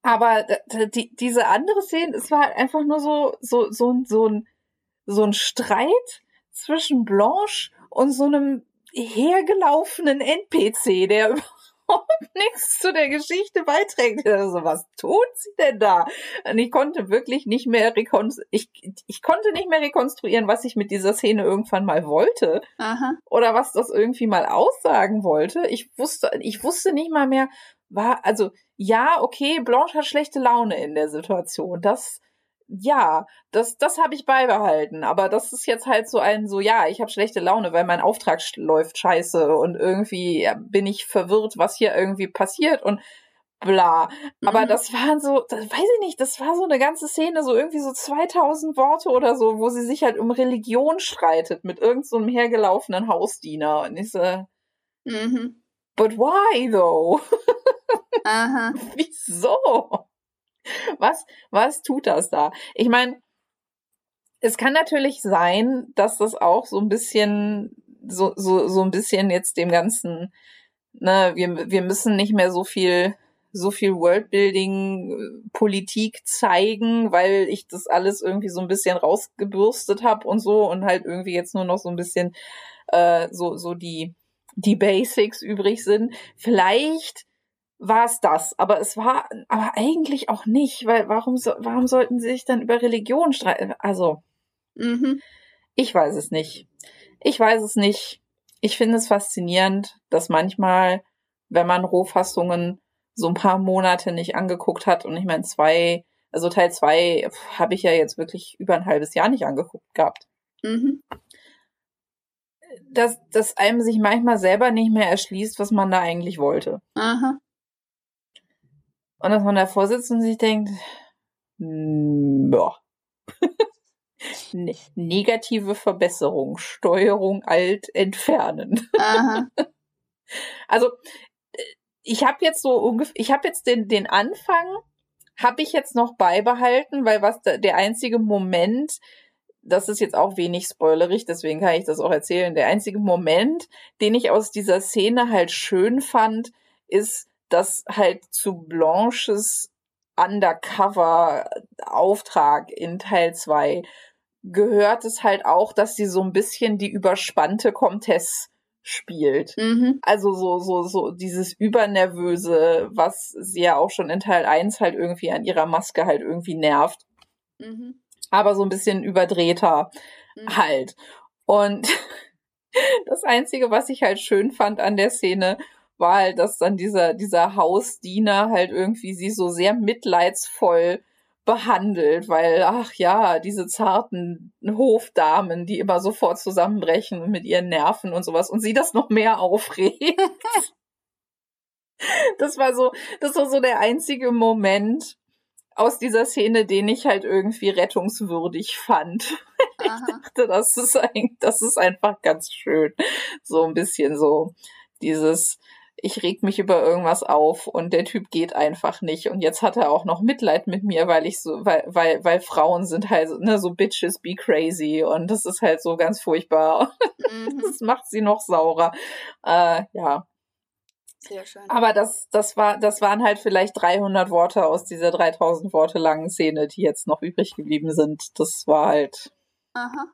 aber die, diese andere Szene, es war halt einfach nur so, so, so, ein- so ein, so ein Streit zwischen Blanche und so einem hergelaufenen NPC, der [LAUGHS] überhaupt [LAUGHS] nichts zu der Geschichte beiträgt. Also, was tut sie denn da? Und ich konnte wirklich nicht mehr rekonstruieren, ich, ich konnte nicht mehr rekonstruieren, was ich mit dieser Szene irgendwann mal wollte Aha. oder was das irgendwie mal aussagen wollte. Ich wusste, ich wusste nicht mal mehr, war, also, ja, okay, Blanche hat schlechte Laune in der Situation. Das, ja, das, das habe ich beibehalten. Aber das ist jetzt halt so ein, so, ja, ich habe schlechte Laune, weil mein Auftrag läuft scheiße und irgendwie bin ich verwirrt, was hier irgendwie passiert und bla. Aber Mhm. das waren so, das weiß ich nicht, das war so eine ganze Szene, so irgendwie so 2000 Worte oder so, wo sie sich halt um Religion streitet mit irgendeinem so einem hergelaufenen Hausdiener. Und ich so, Mhm. but why though? [LAUGHS] Aha. Wieso? [LAUGHS] Was, was tut das da? Ich meine, es kann natürlich sein, dass das auch so ein bisschen, so, so, so ein bisschen jetzt dem Ganzen, ne, wir, wir müssen nicht mehr so viel, so viel Worldbuilding, äh, Politik zeigen, weil ich das alles irgendwie so ein bisschen rausgebürstet habe und so und halt irgendwie jetzt nur noch so ein bisschen äh, so, so die, die Basics übrig sind. Vielleicht war es das, aber es war aber eigentlich auch nicht, weil warum so, warum sollten sie sich dann über Religion streiten? Also, Mhm. ich weiß es nicht. Ich weiß es nicht. Ich finde es faszinierend, dass manchmal, wenn man Rohfassungen so ein paar Monate nicht angeguckt hat und ich meine zwei, also Teil zwei habe ich ja jetzt wirklich über ein halbes Jahr nicht angeguckt gehabt, Mhm. dass, dass einem sich manchmal selber nicht mehr erschließt, was man da eigentlich wollte. Aha. Und dass man davor sitzt und sich denkt, mm, ja. [LAUGHS] Ne- Negative Verbesserung, Steuerung alt entfernen. [LAUGHS] Also äh, ich habe jetzt so ungefähr, ich habe jetzt den, den Anfang, habe ich jetzt noch beibehalten, weil was da, der einzige Moment, das ist jetzt auch wenig spoilerig, deswegen kann ich das auch erzählen. Der einzige Moment, den ich aus dieser Szene halt schön fand, ist, dass halt zu Blanches Undercover-Auftrag in Teil 2 gehört es halt auch, dass sie so ein bisschen die überspannte Comtesse spielt. Mhm. Also so, so, so dieses Übernervöse, was sie ja auch schon in Teil 1 halt irgendwie an ihrer Maske halt irgendwie nervt. Mhm. Aber so ein bisschen überdrehter mhm. halt. Und [LAUGHS] das Einzige, was ich halt schön fand an der Szene, war halt, dass dann dieser, dieser Hausdiener halt irgendwie sie so sehr mitleidsvoll behandelt, weil, ach ja, diese zarten Hofdamen, die immer sofort zusammenbrechen mit ihren Nerven und sowas und sie das noch mehr aufregt. [LAUGHS] das war so, das war so der einzige Moment aus dieser Szene, den ich halt irgendwie rettungswürdig fand. [LAUGHS] Aha. Ich dachte, das ist eigentlich, das ist einfach ganz schön. So ein bisschen so dieses, ich reg mich über irgendwas auf und der Typ geht einfach nicht. Und jetzt hat er auch noch Mitleid mit mir, weil ich so, weil, weil, weil Frauen sind halt, ne, so Bitches be crazy und das ist halt so ganz furchtbar. [LAUGHS] Mhm. Das macht sie noch saurer. Äh, ja. Sehr schön. Aber das, das war, das waren halt vielleicht 300 Worte aus dieser 3000 Worte langen Szene, die jetzt noch übrig geblieben sind. Das war halt, Aha.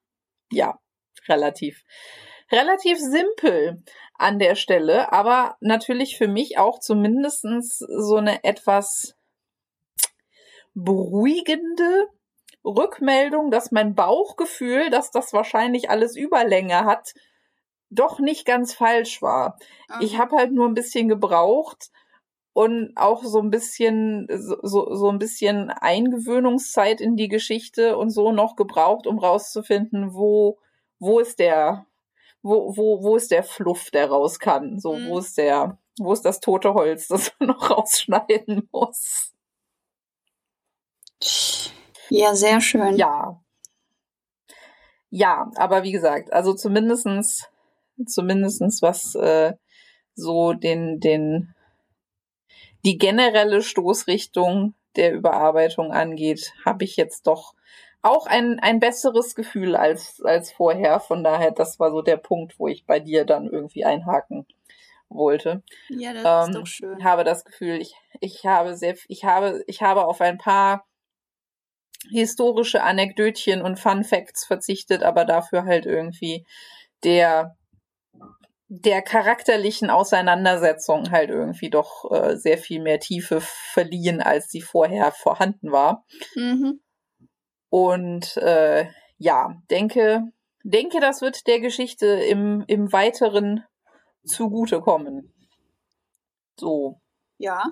ja, relativ, relativ simpel an der Stelle, aber natürlich für mich auch zumindestens so eine etwas beruhigende Rückmeldung, dass mein Bauchgefühl, dass das wahrscheinlich alles Überlänge hat, doch nicht ganz falsch war. Okay. Ich habe halt nur ein bisschen gebraucht und auch so ein bisschen so, so, so ein bisschen Eingewöhnungszeit in die Geschichte und so noch gebraucht, um rauszufinden, wo wo ist der wo, wo, wo ist der Fluff, der raus kann? So, mhm. wo ist der, wo ist das tote Holz, [LAUGHS] das man noch rausschneiden muss? Ja, sehr schön. Ja. Ja, aber wie gesagt, also zumindestens, zumindestens was äh, so den, den, die generelle Stoßrichtung der Überarbeitung angeht, habe ich jetzt doch auch ein, ein besseres Gefühl als, als vorher. Von daher, das war so der Punkt, wo ich bei dir dann irgendwie einhaken wollte. Ja, das ähm, ist doch schön. Habe das Gefühl, ich, ich habe sehr, ich habe, ich habe auf ein paar historische Anekdötchen und Fun Facts verzichtet, aber dafür halt irgendwie der der charakterlichen Auseinandersetzung halt irgendwie doch äh, sehr viel mehr Tiefe verliehen, als sie vorher vorhanden war. Mhm. Und äh, ja, denke, denke, das wird der Geschichte im, im Weiteren zugutekommen. So. Ja.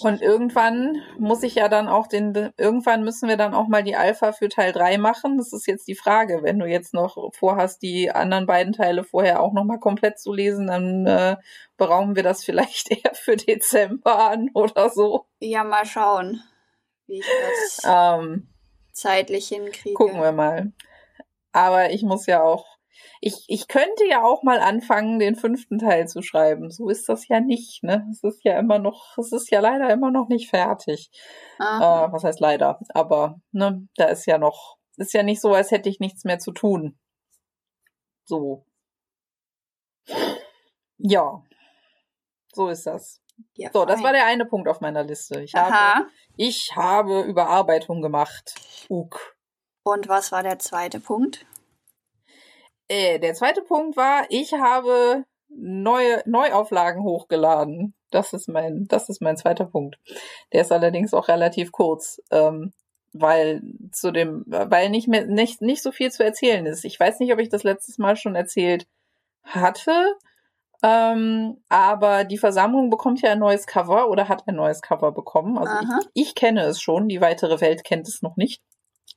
Und irgendwann muss ich ja dann auch den, irgendwann müssen wir dann auch mal die Alpha für Teil 3 machen. Das ist jetzt die Frage. Wenn du jetzt noch vorhast, die anderen beiden Teile vorher auch nochmal komplett zu lesen, dann äh, berauben wir das [LAUGHS] vielleicht eher für Dezember an oder so. Ja, mal schauen wie ich das ähm, zeitlich hinkriege. Gucken wir mal. Aber ich muss ja auch, ich, ich könnte ja auch mal anfangen, den fünften Teil zu schreiben. So ist das ja nicht, ne? Es ist ja immer noch, es ist ja leider immer noch nicht fertig. Äh, was heißt leider? Aber, ne, da ist ja noch, ist ja nicht so, als hätte ich nichts mehr zu tun. So. Ja. So ist das. Ja, so, das war der eine Punkt auf meiner Liste. Ich habe, ich habe Überarbeitung gemacht. Uk. Und was war der zweite Punkt? Äh, der zweite Punkt war, ich habe neue Neuauflagen hochgeladen. Das ist mein, das ist mein zweiter Punkt. Der ist allerdings auch relativ kurz, ähm, weil zu dem, weil nicht mehr nicht nicht so viel zu erzählen ist. Ich weiß nicht, ob ich das letztes Mal schon erzählt hatte. Ähm, aber die Versammlung bekommt ja ein neues Cover oder hat ein neues Cover bekommen. Also ich, ich, kenne es schon, die weitere Welt kennt es noch nicht.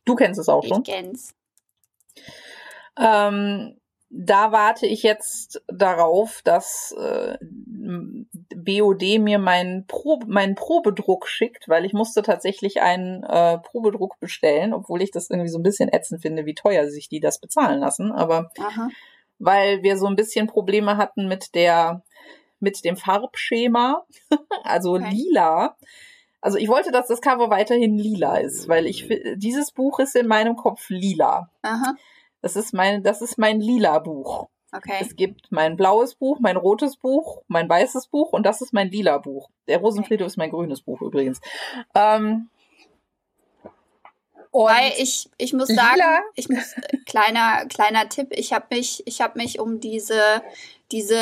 Du kennst es auch schon. Ich kenn's. Ähm, da warte ich jetzt darauf, dass äh, BOD mir meinen, Probe, meinen Probedruck schickt, weil ich musste tatsächlich einen äh, Probedruck bestellen, obwohl ich das irgendwie so ein bisschen ätzend finde, wie teuer sich die das bezahlen lassen. Aber Aha weil wir so ein bisschen Probleme hatten mit der mit dem Farbschema, [LAUGHS] also Okay. lila. Also ich wollte, dass das Cover weiterhin lila ist, weil ich dieses Buch ist in meinem Kopf lila. Aha. Das ist mein, das ist mein lila Buch. Okay. Es gibt mein blaues Buch, mein rotes Buch, mein weißes Buch und das ist mein lila Buch. Der Rosenfriedhof ist mein grünes Buch übrigens. Ähm, und Weil ich, ich muss Lila? sagen, ich muss, kleiner, kleiner Tipp, ich habe mich, ich habe mich um diese, diese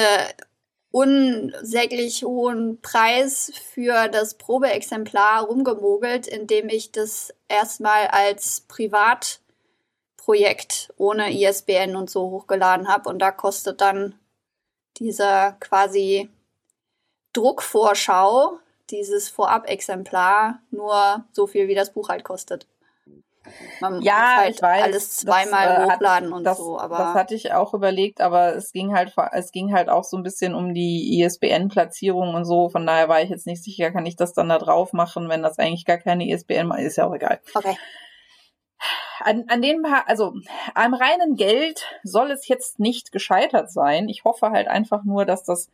unsäglich hohen Preis für das Probeexemplar rumgemogelt, indem ich das erstmal als Privatprojekt ohne ISBN und so hochgeladen habe. Und da kostet dann dieser quasi Druckvorschau, dieses Vorab-Exemplar, nur so viel, wie das Buch halt kostet. Man Ja, muss halt ich weiß, alles das, zweimal äh, hat- hochladen und das, so, das aber hatte ich auch überlegt, aber es ging halt, es ging halt auch so ein bisschen um die ISBN-Platzierung und so. Von daher war ich jetzt nicht sicher, kann ich das dann da drauf machen, wenn das eigentlich gar keine ISBN ist, ja auch egal. okay. An, an den paar, also am reinen Geld soll es jetzt nicht gescheitert sein. Ich hoffe halt einfach nur, dass das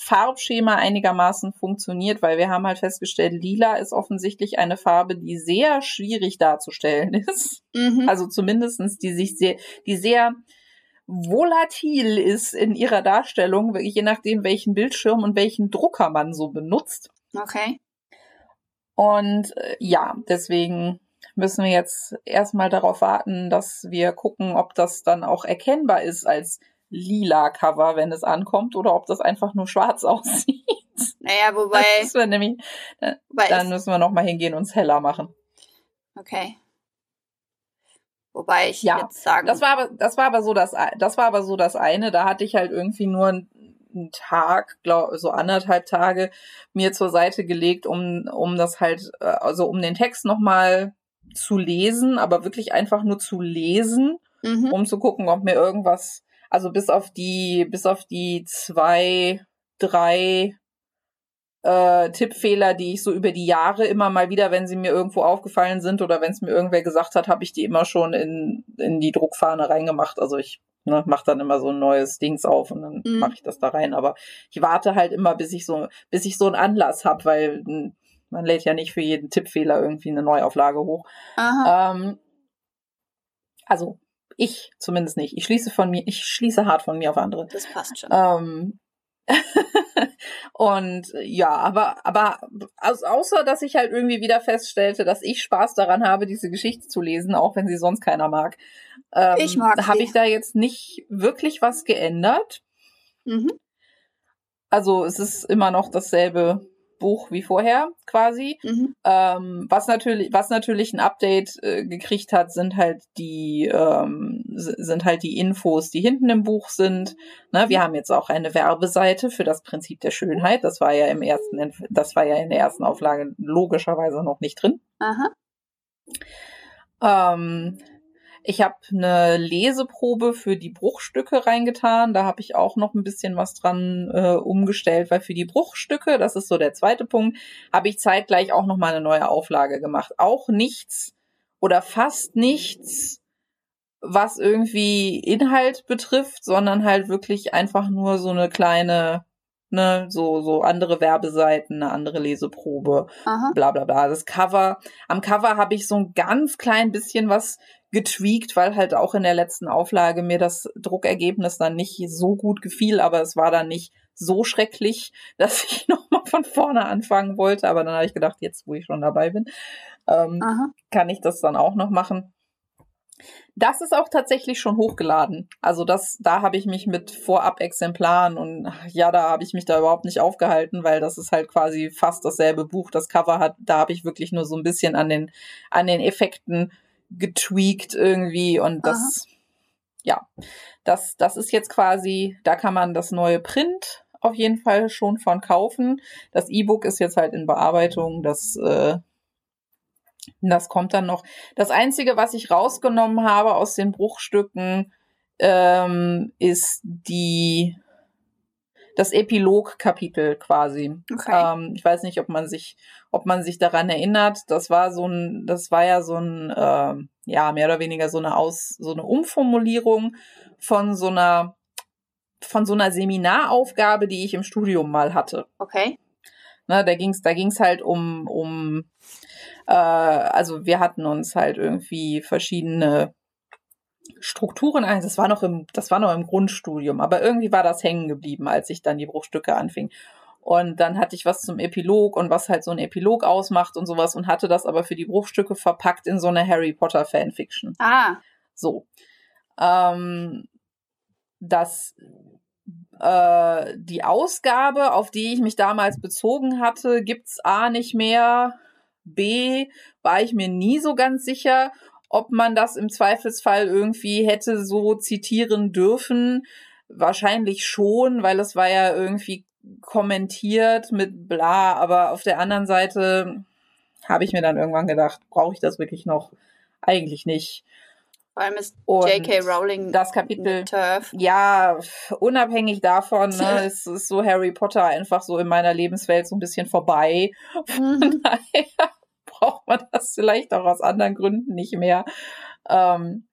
Farbschema einigermaßen funktioniert, weil wir haben halt festgestellt, lila ist offensichtlich eine Farbe, die sehr schwierig darzustellen [LAUGHS] ist. Mhm. Also zumindestens die sich sehr, die sehr volatil ist in ihrer Darstellung, wirklich je nachdem, welchen Bildschirm und welchen Drucker man so benutzt. okay. Und äh, ja, deswegen müssen wir jetzt erstmal darauf warten, dass wir gucken, ob das dann auch erkennbar ist als lila Cover, wenn es ankommt, oder ob das einfach nur schwarz [LAUGHS] aussieht. Naja, wobei, Das müssen wir nämlich, wobei dann es, müssen wir noch mal hingehen und es heller machen. okay. Wobei ich Ja, jetzt sagen, Das war aber, das war aber so das, das war aber so das eine. Da hatte ich halt irgendwie nur einen, einen Tag, glaub, so anderthalb Tage mir zur Seite gelegt, um, um das halt, äh, also um den Text nochmal zu lesen, aber wirklich einfach nur zu lesen, mhm. um zu gucken, ob mir irgendwas, also bis auf die, bis auf die zwei, drei äh, Tippfehler, die ich so über die Jahre immer mal wieder, wenn sie mir irgendwo aufgefallen sind oder wenn es mir irgendwer gesagt hat, habe ich die immer schon in, in die Druckfahne reingemacht. Also ich ne, mache dann immer so ein neues Dings auf und dann Mhm. mache ich das da rein. Aber ich warte halt immer, bis ich so, bis ich so einen Anlass habe, weil mh, man lädt ja nicht für jeden Tippfehler irgendwie eine Neuauflage hoch. Aha. Ähm, also ich zumindest nicht. Ich schließe von mir, ich schließe hart von mir auf andere. Das passt schon. Ähm, [LAUGHS] und ja, aber, aber außer, dass ich halt irgendwie wieder feststellte, dass ich Spaß daran habe, diese Geschichte zu lesen, auch wenn sie sonst keiner mag, ähm, Ich mag habe ich da jetzt nicht wirklich was geändert. Mhm. Also es ist immer noch dasselbe Buch wie vorher quasi. Mhm. Ähm, was natürlich, was natürlich ein Update äh, gekriegt hat, sind halt die, ähm, sind halt die Infos, die hinten im Buch sind. Ne, wir haben jetzt auch eine Werbeseite für das Prinzip der Schönheit. Das war ja im ersten, das war ja in der ersten Auflage logischerweise noch nicht drin. Aha. Ähm, ich habe eine Leseprobe für die Bruchstücke reingetan. Da habe ich auch noch ein bisschen was dran äh, umgestellt, weil für die Bruchstücke, das ist so der zweite Punkt, habe ich zeitgleich auch noch mal eine neue Auflage gemacht. Auch nichts oder fast nichts, was irgendwie Inhalt betrifft, sondern halt wirklich einfach nur so eine kleine, ne, so so andere Werbeseiten, eine andere Leseprobe Aha. bla bla bla. Das Cover, am Cover habe ich so ein ganz klein bisschen was getweakt, weil halt auch in der letzten Auflage mir das Druckergebnis dann nicht so gut gefiel, aber es war dann nicht so schrecklich, [LAUGHS] dass ich nochmal von vorne anfangen wollte. Aber dann habe ich gedacht, jetzt wo ich schon dabei bin, ähm, kann ich das dann auch noch machen. Das ist auch tatsächlich schon hochgeladen. Also das, da habe ich mich mit Vorab-Exemplaren und ja, da habe ich mich da überhaupt nicht aufgehalten, weil das ist halt quasi fast dasselbe Buch. Das Cover hat, da habe ich wirklich nur so ein bisschen an den, an den Effekten getweakt irgendwie und das, ja, das, das ist jetzt quasi, da kann man das neue Print auf jeden Fall schon von kaufen. Das E-Book ist jetzt halt in Bearbeitung, das, äh, das kommt dann noch. Das Einzige, was ich rausgenommen habe aus den Bruchstücken, ähm, ist die das Epilog-Kapitel quasi. Okay. Ähm, ich weiß nicht, ob man sich, ob man sich daran erinnert. Das war so ein, das war ja so ein, ähm, ja mehr oder weniger so eine Aus, so eine Umformulierung von so einer von so einer Seminaraufgabe, die ich im Studium mal hatte. Okay. Ne, da ging's, da ging's halt um, um, äh, also wir hatten uns halt irgendwie verschiedene Strukturen ein. Das war noch im, das war noch im Grundstudium, aber irgendwie war das hängen geblieben, als ich dann die Bruchstücke anfing. Und dann hatte ich was zum Epilog und was halt so ein Epilog ausmacht und sowas und hatte das aber für die Bruchstücke verpackt in so eine Harry Potter Fanfiction. Ah. So. Ähm, das äh, die Ausgabe, auf die ich mich damals bezogen hatte, gibt's A nicht mehr. B war ich mir nie so ganz sicher, ob man das im Zweifelsfall irgendwie hätte so zitieren dürfen. Wahrscheinlich schon, weil es war ja irgendwie kommentiert mit bla, aber auf der anderen Seite habe ich mir dann irgendwann gedacht, brauche ich das wirklich noch? Eigentlich nicht. Vor allem ist J.K. Rowling das Kapitel. Ja, unabhängig davon, ne, [LAUGHS] es ist so Harry Potter einfach so in meiner Lebenswelt so ein bisschen vorbei. Von mhm. daher braucht man das vielleicht auch aus anderen Gründen nicht mehr. Ähm,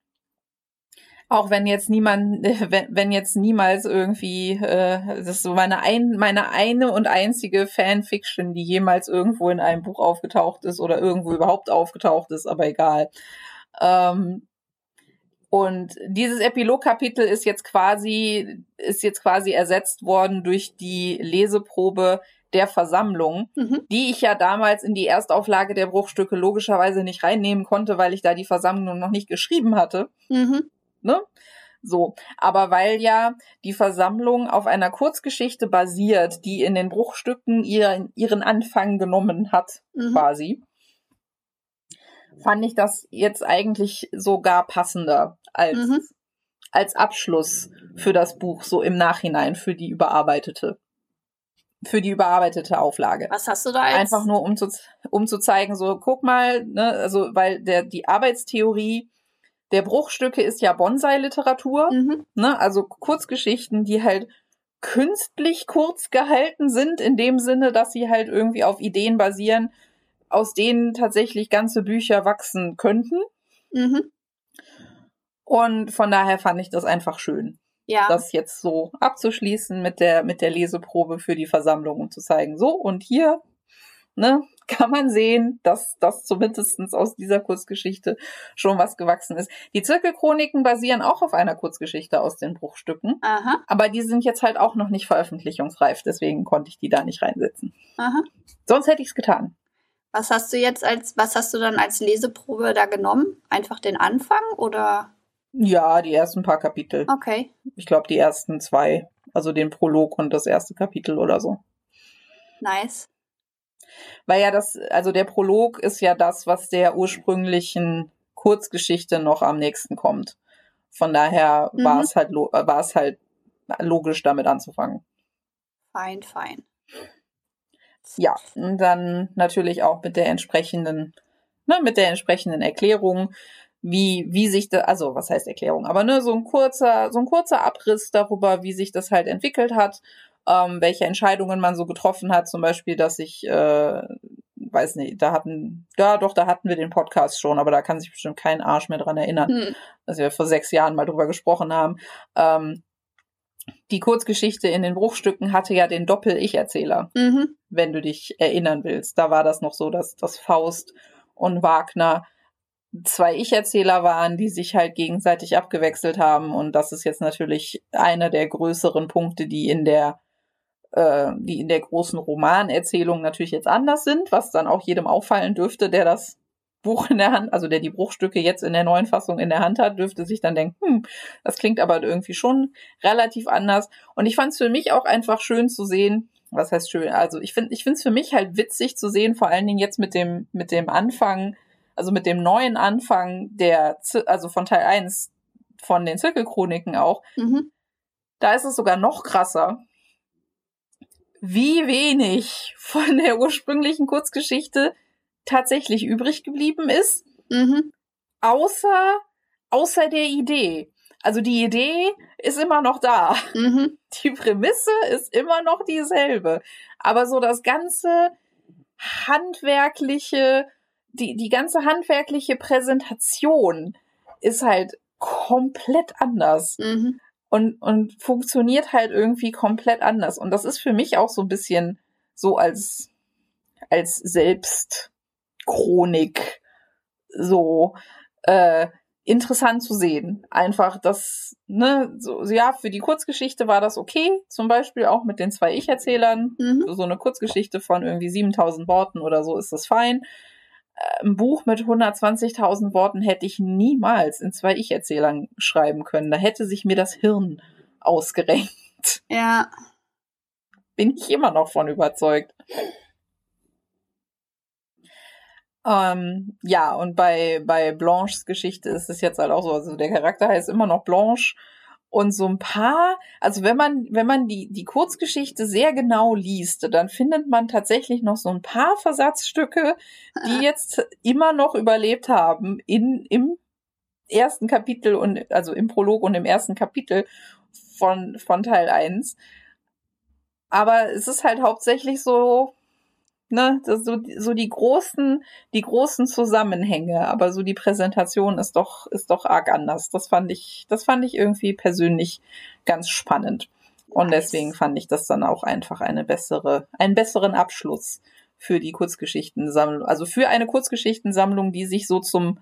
auch wenn jetzt niemand, [LAUGHS] wenn, wenn jetzt niemals irgendwie, äh, das ist so meine, ein, meine eine und einzige Fanfiction, die jemals irgendwo in einem Buch aufgetaucht ist oder irgendwo überhaupt aufgetaucht ist, aber egal. Ähm, und dieses Epilogkapitel ist jetzt quasi, ist jetzt quasi ersetzt worden durch die Leseprobe der Versammlung, mhm. die ich ja damals in die Erstauflage der Bruchstücke logischerweise nicht reinnehmen konnte, weil ich da die Versammlung noch nicht geschrieben hatte. Mhm. Ne? So, aber weil ja die Versammlung auf einer Kurzgeschichte basiert, die in den Bruchstücken ihren, ihren Anfang genommen hat, mhm. quasi, fand ich das jetzt eigentlich sogar passender als, mhm. als Abschluss für das Buch, so im Nachhinein, für die überarbeitete für die überarbeitete Auflage. Was hast du da als? Einfach nur, um zu, um zu zeigen, so, guck mal, ne, also, weil der, die Arbeitstheorie der Bruchstücke ist ja Bonsai-Literatur, mhm. ne, also Kurzgeschichten, die halt künstlich kurz gehalten sind, in dem Sinne, dass sie halt irgendwie auf Ideen basieren, aus denen tatsächlich ganze Bücher wachsen könnten. Mhm. Und von daher fand ich das einfach schön. Ja. Das jetzt so abzuschließen mit der, mit der Leseprobe für die Versammlung, um zu zeigen, so, und hier, ne, [LAUGHS] kann man sehen, dass das zumindestens aus dieser Kurzgeschichte schon was gewachsen ist. Die Zirkelchroniken basieren auch auf einer Kurzgeschichte aus den Bruchstücken. Aha. Aber die sind jetzt halt auch noch nicht veröffentlichungsreif, deswegen konnte ich die da nicht reinsetzen. Aha. Sonst hätte ich es getan. Was hast du jetzt als, was hast du dann als Leseprobe da genommen? Einfach den Anfang oder? Ja, die ersten paar Kapitel. Okay. Ich glaube, die ersten zwei. Also den Prolog und das erste Kapitel oder so. Nice. Weil ja das, also der Prolog ist ja das, was der ursprünglichen Kurzgeschichte noch am nächsten kommt. Von daher mhm. war es halt, war es halt logisch, damit anzufangen. Fein, fein. Ja, und dann natürlich auch mit der entsprechenden, ne, mit der entsprechenden Erklärung, wie, wie sich da, also was heißt Erklärung, aber ne, so ein kurzer, so ein kurzer Abriss darüber, wie sich das halt entwickelt hat, ähm, welche Entscheidungen man so getroffen hat, zum Beispiel, dass ich, äh, weiß nicht, da hatten, ja doch, da hatten wir den Podcast schon, aber da kann sich bestimmt kein Arsch mehr dran erinnern, hm. dass wir vor sechs Jahren mal drüber gesprochen haben. Ähm, die Kurzgeschichte in den Bruchstücken hatte ja den Doppel-Ich-Erzähler, mhm. wenn du dich erinnern willst. Da war das noch so, dass, dass Faust und Wagner zwei Ich-Erzähler waren, die sich halt gegenseitig abgewechselt haben. Und das ist jetzt natürlich einer der größeren Punkte, die in der, äh, die in der großen Romanerzählung natürlich jetzt anders sind, was dann auch jedem auffallen dürfte, der das Buch in der Hand, also der die Bruchstücke jetzt in der neuen Fassung in der Hand hat, dürfte sich dann denken, hm, das klingt aber irgendwie schon relativ anders. Und ich fand es für mich auch einfach schön zu sehen, was heißt schön? Also ich finde, ich finde es für mich halt witzig zu sehen, vor allen Dingen jetzt mit dem, mit dem Anfang also mit dem neuen Anfang der, also von Teil 1 von den Zirkelchroniken auch, mhm. da ist es sogar noch krasser, wie wenig von der ursprünglichen Kurzgeschichte tatsächlich übrig geblieben ist, mhm. außer, außer der Idee. Also die Idee ist immer noch da. Mhm. Die Prämisse ist immer noch dieselbe. Aber so das ganze handwerkliche die, die ganze handwerkliche Präsentation ist halt komplett anders. Mhm. und, und funktioniert halt irgendwie komplett anders. Und das ist für mich auch so ein bisschen so als, als Selbstchronik so äh, interessant zu sehen. Einfach das, ne, so, ja, für die Kurzgeschichte war das okay, zum Beispiel auch mit den zwei Ich-Erzählern. Mhm. So eine Kurzgeschichte von irgendwie 7000 Worten oder so ist das fein. Äh, ein Buch mit 120.000 Worten hätte ich niemals in zwei Ich-Erzählern schreiben können. Da hätte sich mir das Hirn ausgerenkt. Ja. Bin ich immer noch von überzeugt. Ähm, ja, und bei, bei Blanches Geschichte ist es jetzt halt auch so, also der Charakter heißt immer noch Blanche und so ein paar, also wenn man, wenn man die, die Kurzgeschichte sehr genau liest, dann findet man tatsächlich noch so ein paar Versatzstücke, die [LAUGHS] jetzt immer noch überlebt haben in, im ersten Kapitel und, also im Prolog und im ersten Kapitel von, von Teil 1. Aber es ist halt hauptsächlich so, ne, so, so die großen, die großen Zusammenhänge, aber so die Präsentation ist doch, ist doch arg anders. Das fand ich, das fand ich irgendwie persönlich ganz spannend. Und nice. deswegen fand ich das dann auch einfach eine bessere, einen besseren Abschluss für die Kurzgeschichtensammlung, also für eine Kurzgeschichtensammlung, die sich so zum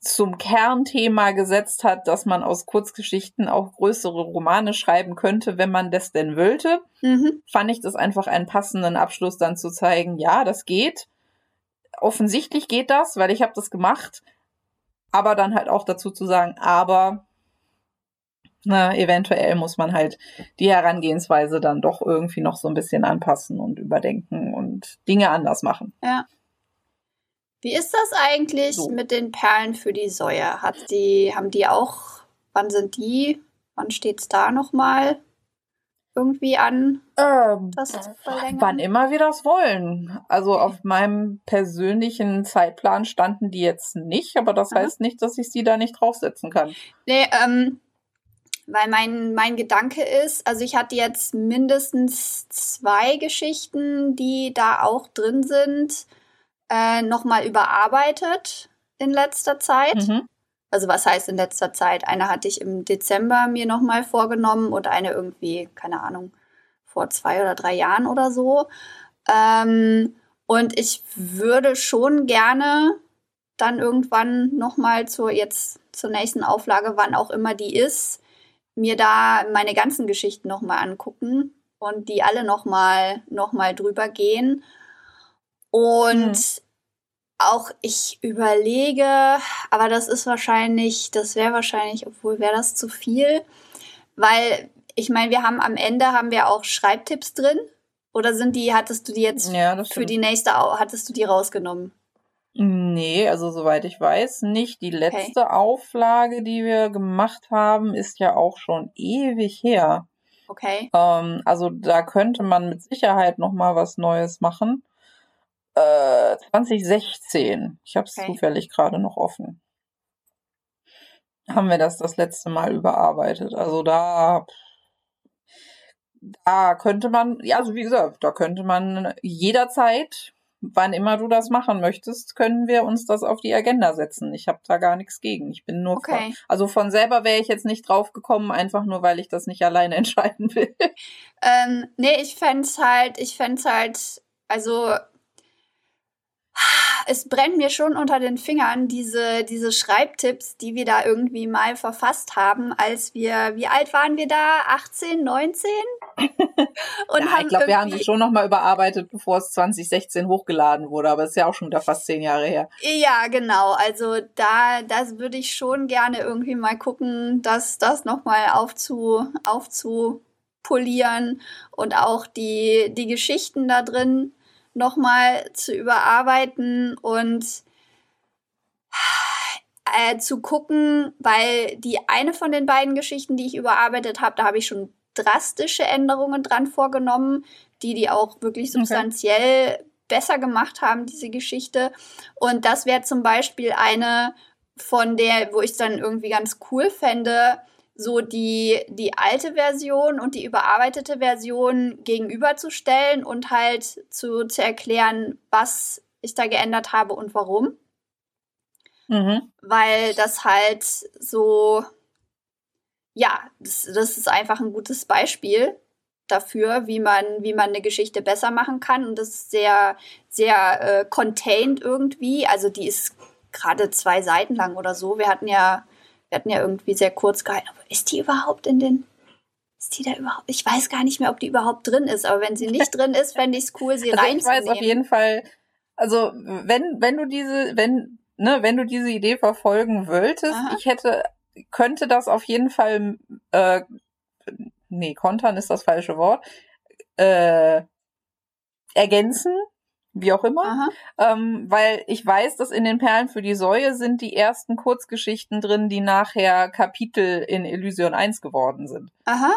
zum Kernthema gesetzt hat, dass man aus Kurzgeschichten auch größere Romane schreiben könnte, wenn man das denn wollte, mhm. fand ich das einfach einen passenden Abschluss dann zu zeigen, ja, das geht. Offensichtlich geht das, weil ich habe das gemacht, aber dann halt auch dazu zu sagen, aber na, eventuell muss man halt die Herangehensweise dann doch irgendwie noch so ein bisschen anpassen und überdenken und Dinge anders machen. Ja. Wie ist das eigentlich so. mit den Perlen für die Säue? Hat die, haben die auch, wann sind die? Wann steht es da nochmal irgendwie an? Ähm, wann immer wir das wollen. Also auf meinem persönlichen Zeitplan standen die jetzt nicht, aber das Aha. heißt nicht, dass ich sie da nicht draufsetzen kann. Nee, ähm, weil mein, mein Gedanke ist, also ich hatte jetzt mindestens zwei Geschichten, die da auch drin sind äh, nochmal überarbeitet in letzter Zeit. Mhm. Also was heißt in letzter Zeit? Eine hatte ich im Dezember mir nochmal vorgenommen und eine irgendwie, keine Ahnung, vor zwei oder drei Jahren oder so. Ähm, und ich würde schon gerne dann irgendwann nochmal zur jetzt zur nächsten Auflage, wann auch immer die ist, mir da meine ganzen Geschichten nochmal angucken und die alle nochmal noch mal drüber gehen und mhm. auch ich überlege, aber das ist wahrscheinlich, das wäre wahrscheinlich, obwohl wäre das zu viel, weil ich meine, wir haben am Ende haben wir auch Schreibtipps drin. Oder sind die, hattest du die jetzt ja, für die nächste, hattest du die rausgenommen? Nee, also soweit ich weiß, nicht. Die letzte okay. Auflage, die wir gemacht haben, ist ja auch schon ewig her. Okay. Ähm, also da könnte man mit Sicherheit noch mal was Neues machen. 2016. Äh, ich habe es okay. zufällig gerade noch offen. Haben wir das das letzte Mal überarbeitet. Also da, da könnte man, ja, also wie gesagt, da könnte man jederzeit, wann immer du das machen möchtest, können wir uns das auf die Agenda setzen. Ich habe da gar nichts gegen. Ich bin nur, okay. von, also von selber wäre ich jetzt nicht drauf gekommen, einfach nur, weil ich das nicht alleine [LAUGHS] entscheiden will. Ähm, nee, ich fände es halt, ich fände halt, also es brennt mir schon unter den Fingern, diese, diese Schreibtipps, die wir da irgendwie mal verfasst haben, als wir, wie alt waren wir da? 18, 19? [LAUGHS] Und ja, ich glaube, wir haben sie schon nochmal überarbeitet, bevor es 2016 hochgeladen wurde, aber es ist ja auch schon wieder fast zehn Jahre her. Ja, genau. Also da, das würde ich schon gerne irgendwie mal gucken, dass das nochmal aufzu, aufzupolieren und auch die, die Geschichten da drin nochmal zu überarbeiten und äh, zu gucken, weil die eine von den beiden Geschichten, die ich überarbeitet habe, da habe ich schon drastische Änderungen dran vorgenommen, die die auch wirklich substanziell okay. besser gemacht haben, diese Geschichte. Und das wäre zum Beispiel eine von der, wo ich es dann irgendwie ganz cool fände, so die, die alte Version und die überarbeitete Version gegenüberzustellen und halt zu, zu erklären, was ich da geändert habe und warum. Mhm. Weil das halt so, ja, das, das ist einfach ein gutes Beispiel dafür, wie man, wie man eine Geschichte besser machen kann. Und das ist sehr, sehr äh, contained irgendwie. Also die ist gerade zwei Seiten lang oder so. Wir hatten ja, wir hatten ja irgendwie sehr kurz gehalten. Aber ist die überhaupt in den, ist die da überhaupt? Ich weiß gar nicht mehr, ob die überhaupt drin ist. Aber wenn sie nicht drin ist, fände ich es cool, sie also reinzunehmen. Ich weiß auf jeden Fall, also wenn, wenn du diese, wenn, ne, wenn du diese Idee verfolgen wolltest, Aha. ich hätte, könnte das auf jeden Fall, äh, nee, kontern ist das falsche Wort, äh, ergänzen, wie auch immer, ähm, weil ich weiß, dass in den Perlen für die Säue sind die ersten Kurzgeschichten drin, die nachher Kapitel in Illusion 1 geworden sind. Aha.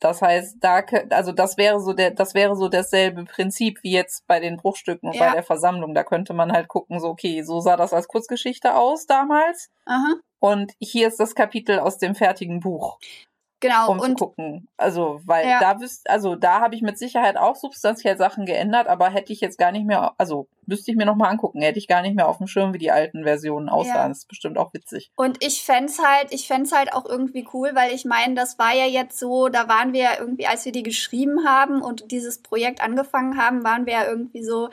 Das heißt, da, also das wäre so der, das wäre so dasselbe Prinzip wie jetzt bei den Bruchstücken und ja. bei der Versammlung. Da könnte man halt gucken, so, okay, so sah das als Kurzgeschichte aus damals. Aha. Und hier ist das Kapitel aus dem fertigen Buch. Genau. Um und zu gucken. Also, weil ja. da wüsst, also da habe ich mit Sicherheit auch substanziell Sachen geändert, aber hätte ich jetzt gar nicht mehr, also müsste ich mir nochmal angucken, hätte ich gar nicht mehr auf dem Schirm, wie die alten Versionen aussahen. Ja. Das ist bestimmt auch witzig. Und ich fände halt, ich fände halt auch irgendwie cool, weil ich meine, das war ja jetzt so, da waren wir ja irgendwie, als wir die geschrieben haben und dieses Projekt angefangen haben, waren wir ja irgendwie so,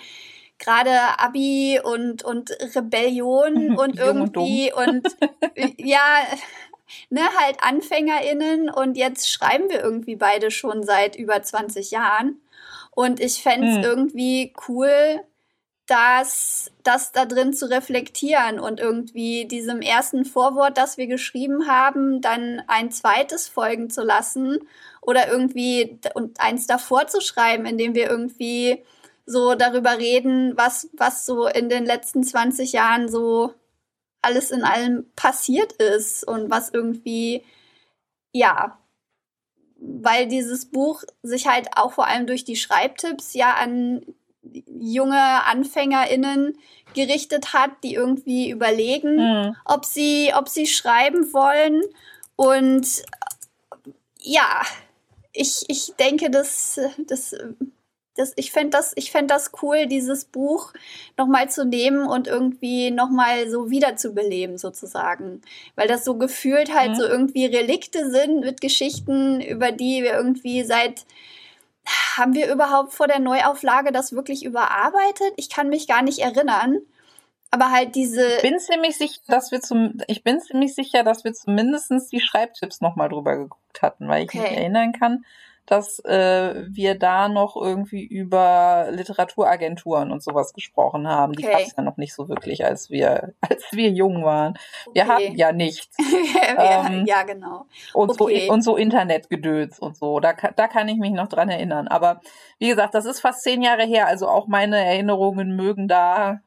gerade Abi und, und Rebellion [LAUGHS] und irgendwie und, und [LAUGHS] ja, ne, halt AnfängerInnen und jetzt schreiben wir irgendwie beide schon seit über 20 Jahren. Und ich fände es mhm. irgendwie cool, das, das da drin zu reflektieren und irgendwie diesem ersten Vorwort, das wir geschrieben haben, dann ein zweites folgen zu lassen oder irgendwie und eins davor zu schreiben, indem wir irgendwie so darüber reden, was, was so in den letzten 20 Jahren so alles in allem passiert ist und was irgendwie, ja, weil dieses Buch sich halt auch vor allem durch die Schreibtipps ja an junge AnfängerInnen gerichtet hat, die irgendwie überlegen, mhm. ob sie, ob sie schreiben wollen. Und ja, ich, ich denke, das, das das, ich fände das, ich fänd das cool, dieses Buch nochmal zu nehmen und irgendwie nochmal so wiederzubeleben, sozusagen. Weil das so gefühlt halt mhm. so irgendwie Relikte sind mit Geschichten, über die wir irgendwie seit haben wir überhaupt vor der Neuauflage das wirklich überarbeitet? Ich kann mich gar nicht erinnern. Aber halt diese. Ich bin ziemlich sicher, dass wir zum, ich bin ziemlich sicher, dass wir zumindest die Schreibtipps nochmal drüber geguckt hatten, weil ich okay. mich erinnern kann, dass äh, wir da noch irgendwie über Literaturagenturen und sowas gesprochen haben. Die okay. gab es ja noch nicht so wirklich, als wir, [LAUGHS] als wir jung waren. Wir okay. hatten ja nichts. [LAUGHS] ähm, ja, genau. Und, okay. so, und so Internetgedöns und so. Da, da kann ich mich noch dran erinnern. Aber wie gesagt, das ist fast zehn Jahre her. Also auch meine Erinnerungen mögen da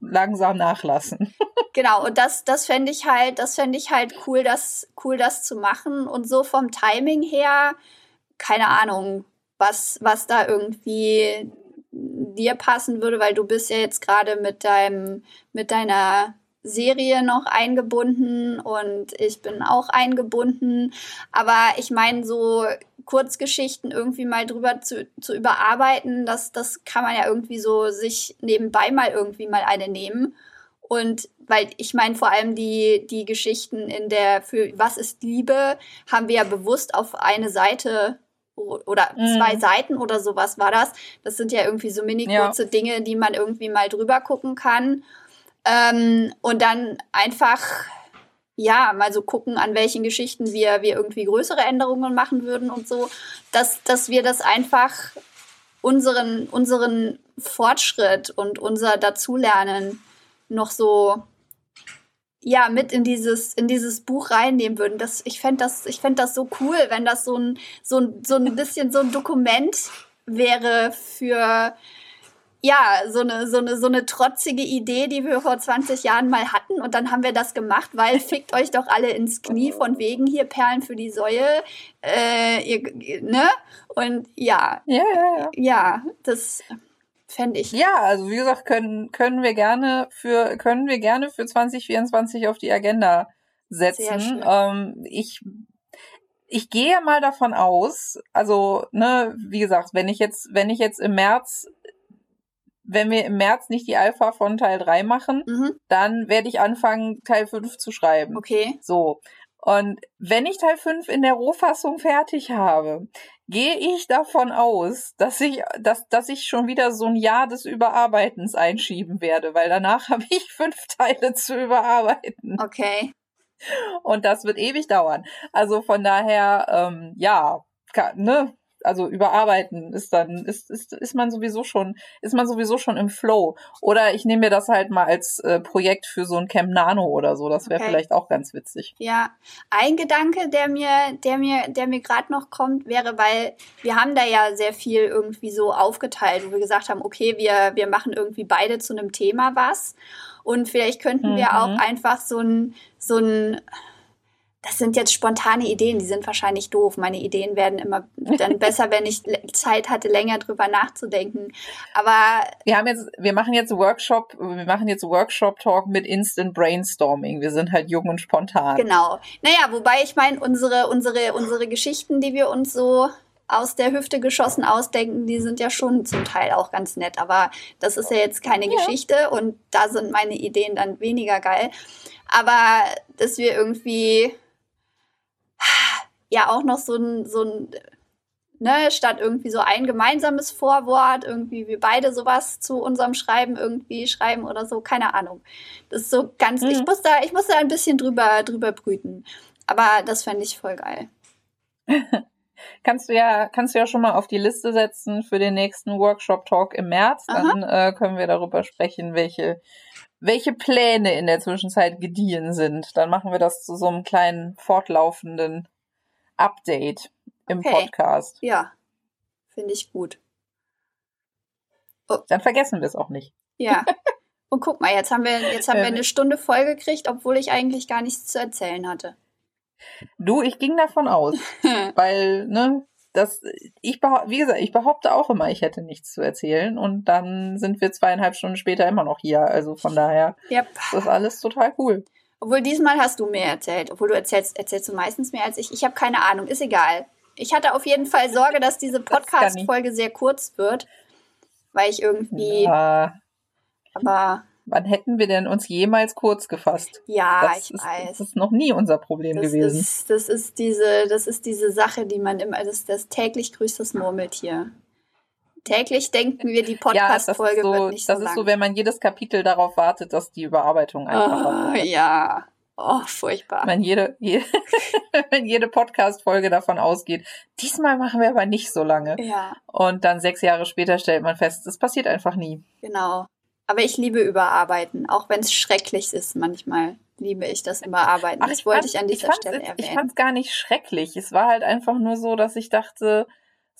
langsam nachlassen. [LAUGHS] genau, und das, das fände ich halt, das fände ich halt cool, das, cool, das zu machen. Und so vom Timing her keine Ahnung, was, was da irgendwie dir passen würde, weil du bist ja jetzt gerade mit deinem, mit deiner Serie noch eingebunden und ich bin auch eingebunden. Aber ich meine, so Kurzgeschichten irgendwie mal drüber zu, zu überarbeiten, das, das kann man ja irgendwie so sich nebenbei mal irgendwie mal eine nehmen. Und weil ich meine, vor allem die, die Geschichten in der für Was ist Liebe haben wir ja bewusst auf eine Seite oder mhm. zwei Seiten oder sowas war das. Das sind ja irgendwie so mini kurze ja. Dinge, die man irgendwie mal drüber gucken kann. Ähm, und dann einfach, ja, mal so gucken, an welchen Geschichten wir, wir irgendwie größere Änderungen machen würden und so, dass, dass wir das einfach unseren, unseren Fortschritt und unser Dazulernen noch so ja mit in dieses in dieses Buch reinnehmen würden. Das ich fände das ich fände das so cool, wenn das so ein so ein so ein bisschen so ein Dokument wäre für ja, so eine, so eine, so eine trotzige Idee, die wir vor 20 Jahren mal hatten. Und dann haben wir das gemacht, weil [LAUGHS] fickt euch doch alle ins Knie von wegen hier Perlen für die Säue. Äh, ihr, ne? Und ja. Ja, ja, ja. Ja, das Fände ich. Ja, also wie gesagt, können, können wir gerne für, können wir gerne für 2024 auf die Agenda setzen. Ähm, ich, ich gehe mal davon aus, also, ne, wie gesagt, wenn ich jetzt, wenn ich jetzt im März wenn wir im März nicht die Alpha von Teil 3 machen, mhm. dann werde ich anfangen, Teil 5 zu schreiben. Okay. So. Und wenn ich Teil 5 in der Rohfassung fertig habe, gehe ich davon aus, dass ich, dass, dass ich schon wieder so ein Jahr des Überarbeitens einschieben werde, weil danach [LAUGHS] habe ich fünf Teile zu überarbeiten. Okay. Und das wird ewig dauern. Also von daher, ähm, ja, kann, ne, also überarbeiten ist dann ist, ist ist man sowieso schon ist man sowieso schon im Flow oder ich nehme mir das halt mal als äh, Projekt für so ein Camp Nano oder so das wäre okay. vielleicht auch ganz witzig ja ein Gedanke der mir der mir der mir gerade noch kommt wäre weil wir haben da ja sehr viel irgendwie so aufgeteilt wo wir gesagt haben okay wir wir machen irgendwie beide zu einem Thema was und vielleicht könnten wir mhm. auch einfach so ein so ein das sind jetzt spontane Ideen, die sind wahrscheinlich doof. Meine Ideen werden immer dann [LAUGHS] besser, wenn ich Zeit hatte, länger drüber nachzudenken. Aber wir haben jetzt, wir machen jetzt Workshop, wir machen jetzt Workshop Talk mit Instant Brainstorming. Wir sind halt jung und spontan. Genau. Naja, wobei ich meine, unsere, unsere, unsere Geschichten, die wir uns so aus der Hüfte geschossen ausdenken, die sind ja schon zum Teil auch ganz nett. Aber das ist ja jetzt keine ja. Geschichte und da sind meine Ideen dann weniger geil. Aber dass wir irgendwie ja auch noch so ein, so ein, ne, statt irgendwie so ein gemeinsames Vorwort, irgendwie wir beide sowas zu unserem Schreiben irgendwie schreiben oder so, keine Ahnung. Das ist so ganz, mhm. ich muss da, ich muss da ein bisschen drüber, drüber brüten. Aber das fände ich voll geil. [LAUGHS] kannst du ja, kannst du ja schon mal auf die Liste setzen für den nächsten Workshop Talk im März. Dann äh, können wir darüber sprechen, welche, welche Pläne in der Zwischenzeit gediehen sind. Dann machen wir das zu so einem kleinen fortlaufenden Update im okay. Podcast. Ja, finde ich gut. Oh. Dann vergessen wir es auch nicht. Ja. [LAUGHS] Und guck mal, jetzt haben wir, jetzt haben wir eine Stunde voll gekriegt, obwohl ich eigentlich gar nichts zu erzählen hatte. Du, ich ging davon aus, [LAUGHS] weil, ne, das, ich wie gesagt, ich behaupte auch immer, ich hätte nichts zu erzählen und dann sind wir zweieinhalb Stunden später immer noch hier. Also von daher, yep. das ist alles total cool. Obwohl diesmal hast du mehr erzählt. Obwohl du erzählst, erzählst du meistens mehr als ich. Ich habe keine Ahnung, ist egal. Ich hatte auf jeden Fall Sorge, dass diese Podcast-Folge sehr kurz wird, weil ich irgendwie. Ja. Aber. Wann hätten wir denn uns jemals kurz gefasst? Ja, das ich ist, weiß. Das ist noch nie unser Problem das gewesen. Ist, das ist diese, das ist diese Sache, die man immer, das, das täglich grüßt das Murmeltier. Täglich denken wir, die Podcast-Folge ja, so, wird nicht so Das lang. ist so, wenn man jedes Kapitel darauf wartet, dass die Überarbeitung einfach oh, Ja, oh, furchtbar. Wenn jede, jede, [LAUGHS] wenn jede Podcast-Folge davon ausgeht, diesmal machen wir aber nicht so lange. Ja. Und dann sechs Jahre später stellt man fest, das passiert einfach nie. Genau. Aber ich liebe Überarbeiten, auch wenn es schrecklich ist manchmal liebe ich das Überarbeiten. Ach, das wollte ich an dieser ich Stelle erwähnen. Ich fand es gar nicht schrecklich. Es war halt einfach nur so, dass ich dachte,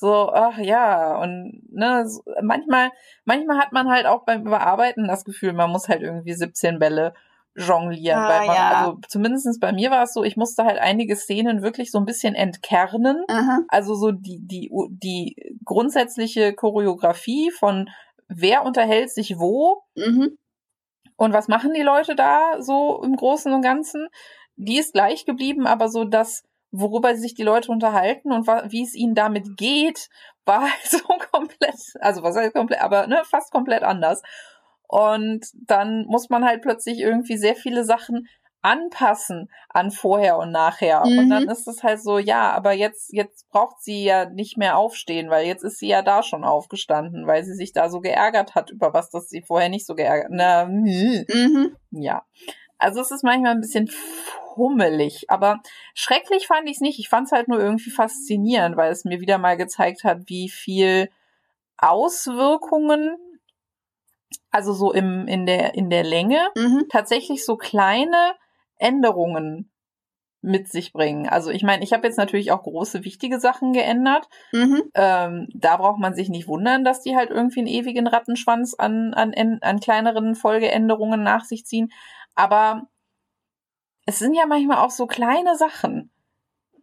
so, ach ja, und ne, so, manchmal, manchmal hat man halt auch beim Überarbeiten das Gefühl, man muss halt irgendwie 17 Bälle jonglieren. Ah, weil man, ja. Also zumindest bei mir war es so, ich musste halt einige Szenen wirklich so ein bisschen entkernen. Aha. Also so die, die, die grundsätzliche Choreografie von wer unterhält sich wo mhm. und was machen die Leute da so im Großen und Ganzen, die ist gleich geblieben, aber so das worüber sich die Leute unterhalten und wie es ihnen damit geht, war halt so [LAUGHS] komplett, also was heißt komplett, aber ne, fast komplett anders. Und dann muss man halt plötzlich irgendwie sehr viele Sachen anpassen an vorher und nachher. Mhm. Und dann ist es halt so, ja, aber jetzt, jetzt braucht sie ja nicht mehr aufstehen, weil jetzt ist sie ja da schon aufgestanden, weil sie sich da so geärgert hat über was, das sie vorher nicht so geärgert. Na, mhm. ja. Also es ist manchmal ein bisschen hummelig, aber schrecklich fand ich es nicht. Ich fand es halt nur irgendwie faszinierend, weil es mir wieder mal gezeigt hat, wie viel Auswirkungen, also so im, in, der, in der Länge, mhm. tatsächlich so kleine Änderungen mit sich bringen. Also ich meine, ich habe jetzt natürlich auch große, wichtige Sachen geändert. Mhm. Ähm, da braucht man sich nicht wundern, dass die halt irgendwie einen ewigen Rattenschwanz an, an, an kleineren Folgeänderungen nach sich ziehen. Aber es sind ja manchmal auch so kleine Sachen,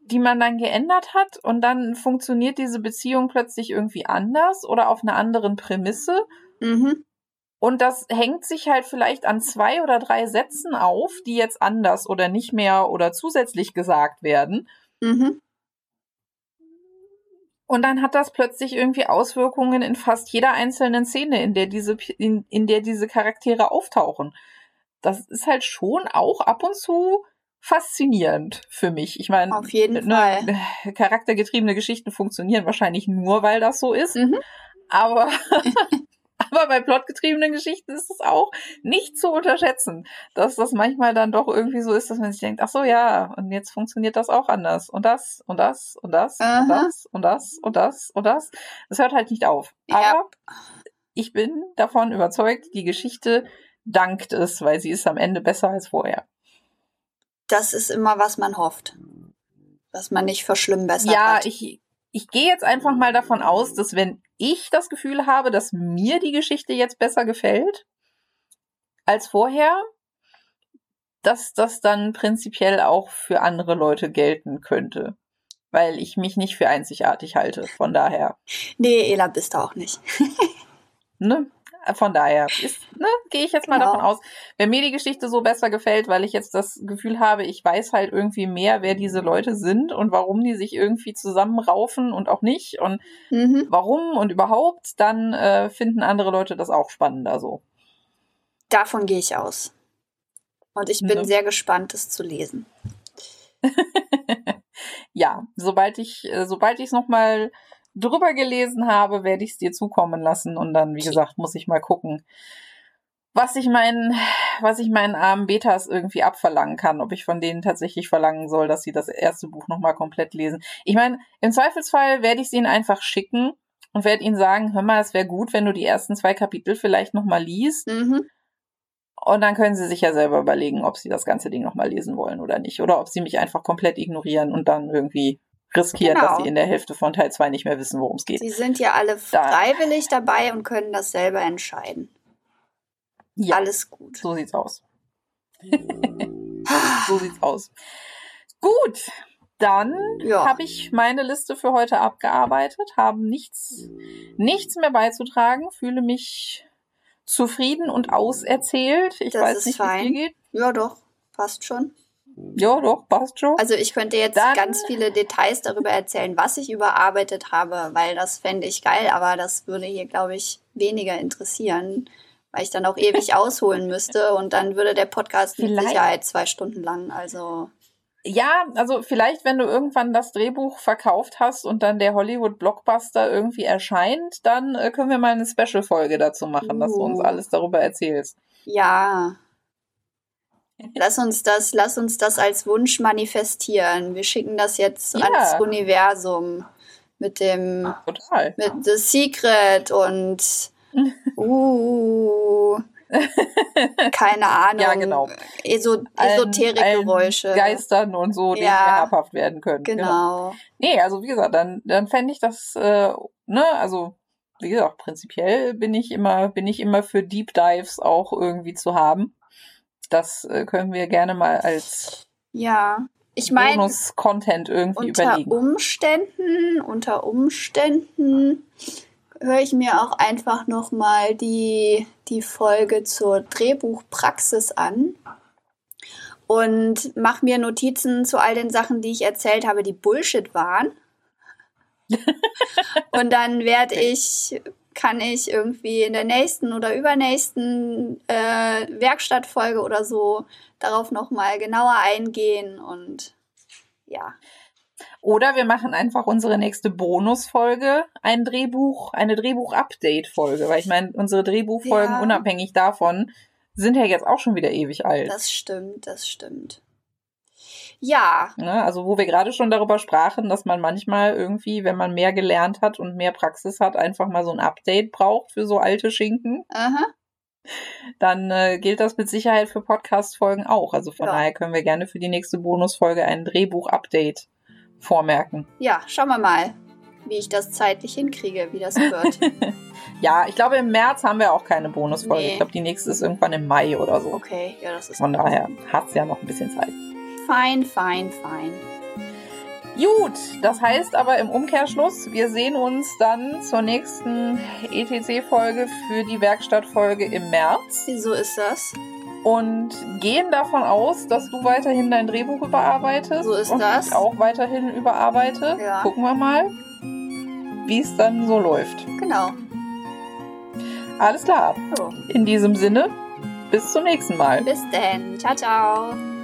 die man dann geändert hat und dann funktioniert diese Beziehung plötzlich irgendwie anders oder auf einer anderen Prämisse. Mhm. Und das hängt sich halt vielleicht an zwei oder drei Sätzen auf, die jetzt anders oder nicht mehr oder zusätzlich gesagt werden. Mhm. Und dann hat das plötzlich irgendwie Auswirkungen in fast jeder einzelnen Szene, in der diese, in, in der diese Charaktere auftauchen das ist halt schon auch ab und zu faszinierend für mich. Ich meine, Auf jeden ne, Fall. [LAUGHS] charaktergetriebene Geschichten funktionieren wahrscheinlich nur, weil das so ist. Mhm. Aber, [LAUGHS] aber bei plotgetriebenen Geschichten ist es auch nicht zu unterschätzen, dass das manchmal dann doch irgendwie so ist, dass man sich denkt, ach so, ja, und jetzt funktioniert das auch anders. Und das, und das, und das, und Aha. das, und das, und das, und das. Das hört halt nicht auf. Ja. Aber ich bin davon überzeugt, die Geschichte dankt es, weil sie ist am Ende besser als vorher. Das ist immer, was man hofft. Dass man nicht verschlimmbessert Ja, hat. ich, ich gehe jetzt einfach mal davon aus, dass wenn ich das Gefühl habe, dass mir die Geschichte jetzt besser gefällt als vorher, dass das dann prinzipiell auch für andere Leute gelten könnte. Weil ich mich nicht für einzigartig halte. Von daher, Nee, Ela bist du auch nicht. ne? Von daher ne, gehe ich jetzt mal Genau. davon aus, wenn mir die Geschichte so besser gefällt, weil ich jetzt das Gefühl habe, ich weiß halt irgendwie mehr, wer diese Leute sind und warum die sich irgendwie zusammenraufen und auch nicht und Mhm. warum und überhaupt, dann äh, finden andere Leute das auch spannender so. Davon gehe ich aus. Und ich bin Ne? sehr gespannt, es zu lesen. [LAUGHS] ja, sobald ich, äh, sobald ich es nochmal drüber gelesen habe, werde ich es dir zukommen lassen und dann, wie gesagt, muss ich mal gucken, was ich meinen, was ich meinen armen Betas irgendwie abverlangen kann, ob ich von denen tatsächlich verlangen soll, dass sie das erste Buch nochmal komplett lesen. Ich meine, im Zweifelsfall werde ich es ihnen einfach schicken und werde ihnen sagen, hör mal, es wäre gut, wenn du die ersten zwei Kapitel vielleicht nochmal liest Mhm. und dann können sie sich ja selber überlegen, ob sie das ganze Ding nochmal lesen wollen oder nicht. Oder ob sie mich einfach komplett ignorieren und dann irgendwie riskieren, Genau. dass sie in der Hälfte von Teil 2 nicht mehr wissen, worum es geht. Sie sind ja alle Da- freiwillig dabei und können das selber entscheiden. Ja, Alles gut. so sieht's aus. [LAUGHS] so sieht's aus. Gut, dann Ja. habe ich meine Liste für heute abgearbeitet, habe nichts, nichts mehr beizutragen, fühle mich zufrieden und auserzählt. Ich Das weiß nicht, wie es dir geht. Ja, doch. Passt schon. Ja, doch, passt schon. Also ich könnte jetzt Dann- ganz viele Details darüber erzählen, was ich überarbeitet habe, weil das fände ich geil, aber das würde hier, glaube ich, weniger interessieren, weil ich dann auch ewig [LAUGHS] ausholen müsste und dann würde der Podcast mit Vielleicht- Sicherheit zwei Stunden lang. Also Ja, also vielleicht, wenn du irgendwann das Drehbuch verkauft hast und dann der Hollywood-Blockbuster irgendwie erscheint, dann äh, können wir mal eine Special-Folge dazu machen, dass du uns Uh. alles darüber erzählst. ja. Lass uns das, lass uns das als Wunsch manifestieren. Wir schicken das jetzt Ja. ans Universum mit dem Total. mit The Secret und [LAUGHS] uh, keine [LAUGHS] Ahnung. Ja, genau. Eso Esoterik-Geräusche. Geistern und so, denen Ja. wir habhaft werden können. Genau. Nee, also wie gesagt, dann, dann fände ich das, äh, ne, also wie gesagt, prinzipiell bin ich immer, bin ich immer für Deep Dives auch irgendwie zu haben. Das äh, können wir gerne mal als Ja. Ich meine, Bonus-Content irgendwie unter überlegen. Umständen, unter Umständen höre ich mir auch einfach noch mal die, die Folge zur Drehbuchpraxis an und mache mir Notizen zu all den Sachen, die ich erzählt habe, die Bullshit waren. [LAUGHS] und dann werde ich, kann ich irgendwie in der nächsten oder übernächsten äh, Werkstattfolge oder so darauf noch mal genauer eingehen und ja. Oder wir machen einfach unsere nächste Bonusfolge ein Drehbuch, eine Drehbuch-Update-Folge, weil ich meine, unsere Drehbuchfolgen Ja. unabhängig davon sind ja jetzt auch schon wieder ewig alt. Das stimmt, das stimmt. Ja, Ne? Also wo wir gerade schon darüber sprachen, dass man manchmal irgendwie, wenn man mehr gelernt hat und mehr Praxis hat, einfach mal so ein Update braucht für so alte Schinken, aha. dann äh, gilt das mit Sicherheit für Podcast-Folgen auch. Also von Ja. daher können wir gerne für die nächste Bonusfolge ein Drehbuch-Update vormerken. Ja, schauen wir mal, wie ich das zeitlich hinkriege, wie das wird. [LAUGHS] Ja, ich glaube, im März haben wir auch keine Bonusfolge. Nee. Ich glaube, die nächste ist irgendwann im Mai oder so. Okay, ja, das ist Von daher hat's ja noch ein bisschen Zeit. Fein, fein, fein. Gut, das heißt aber im Umkehrschluss, wir sehen uns dann zur nächsten ETC-Folge für die Werkstattfolge im März Wieso ist das? und gehen davon aus, dass du weiterhin dein Drehbuch überarbeitest So ist und das. ich auch weiterhin überarbeite. Ja. Gucken wir mal, wie es dann so läuft. Genau. Alles klar. So, In diesem Sinne, bis zum nächsten Mal. bis dann. Ciao, ciao.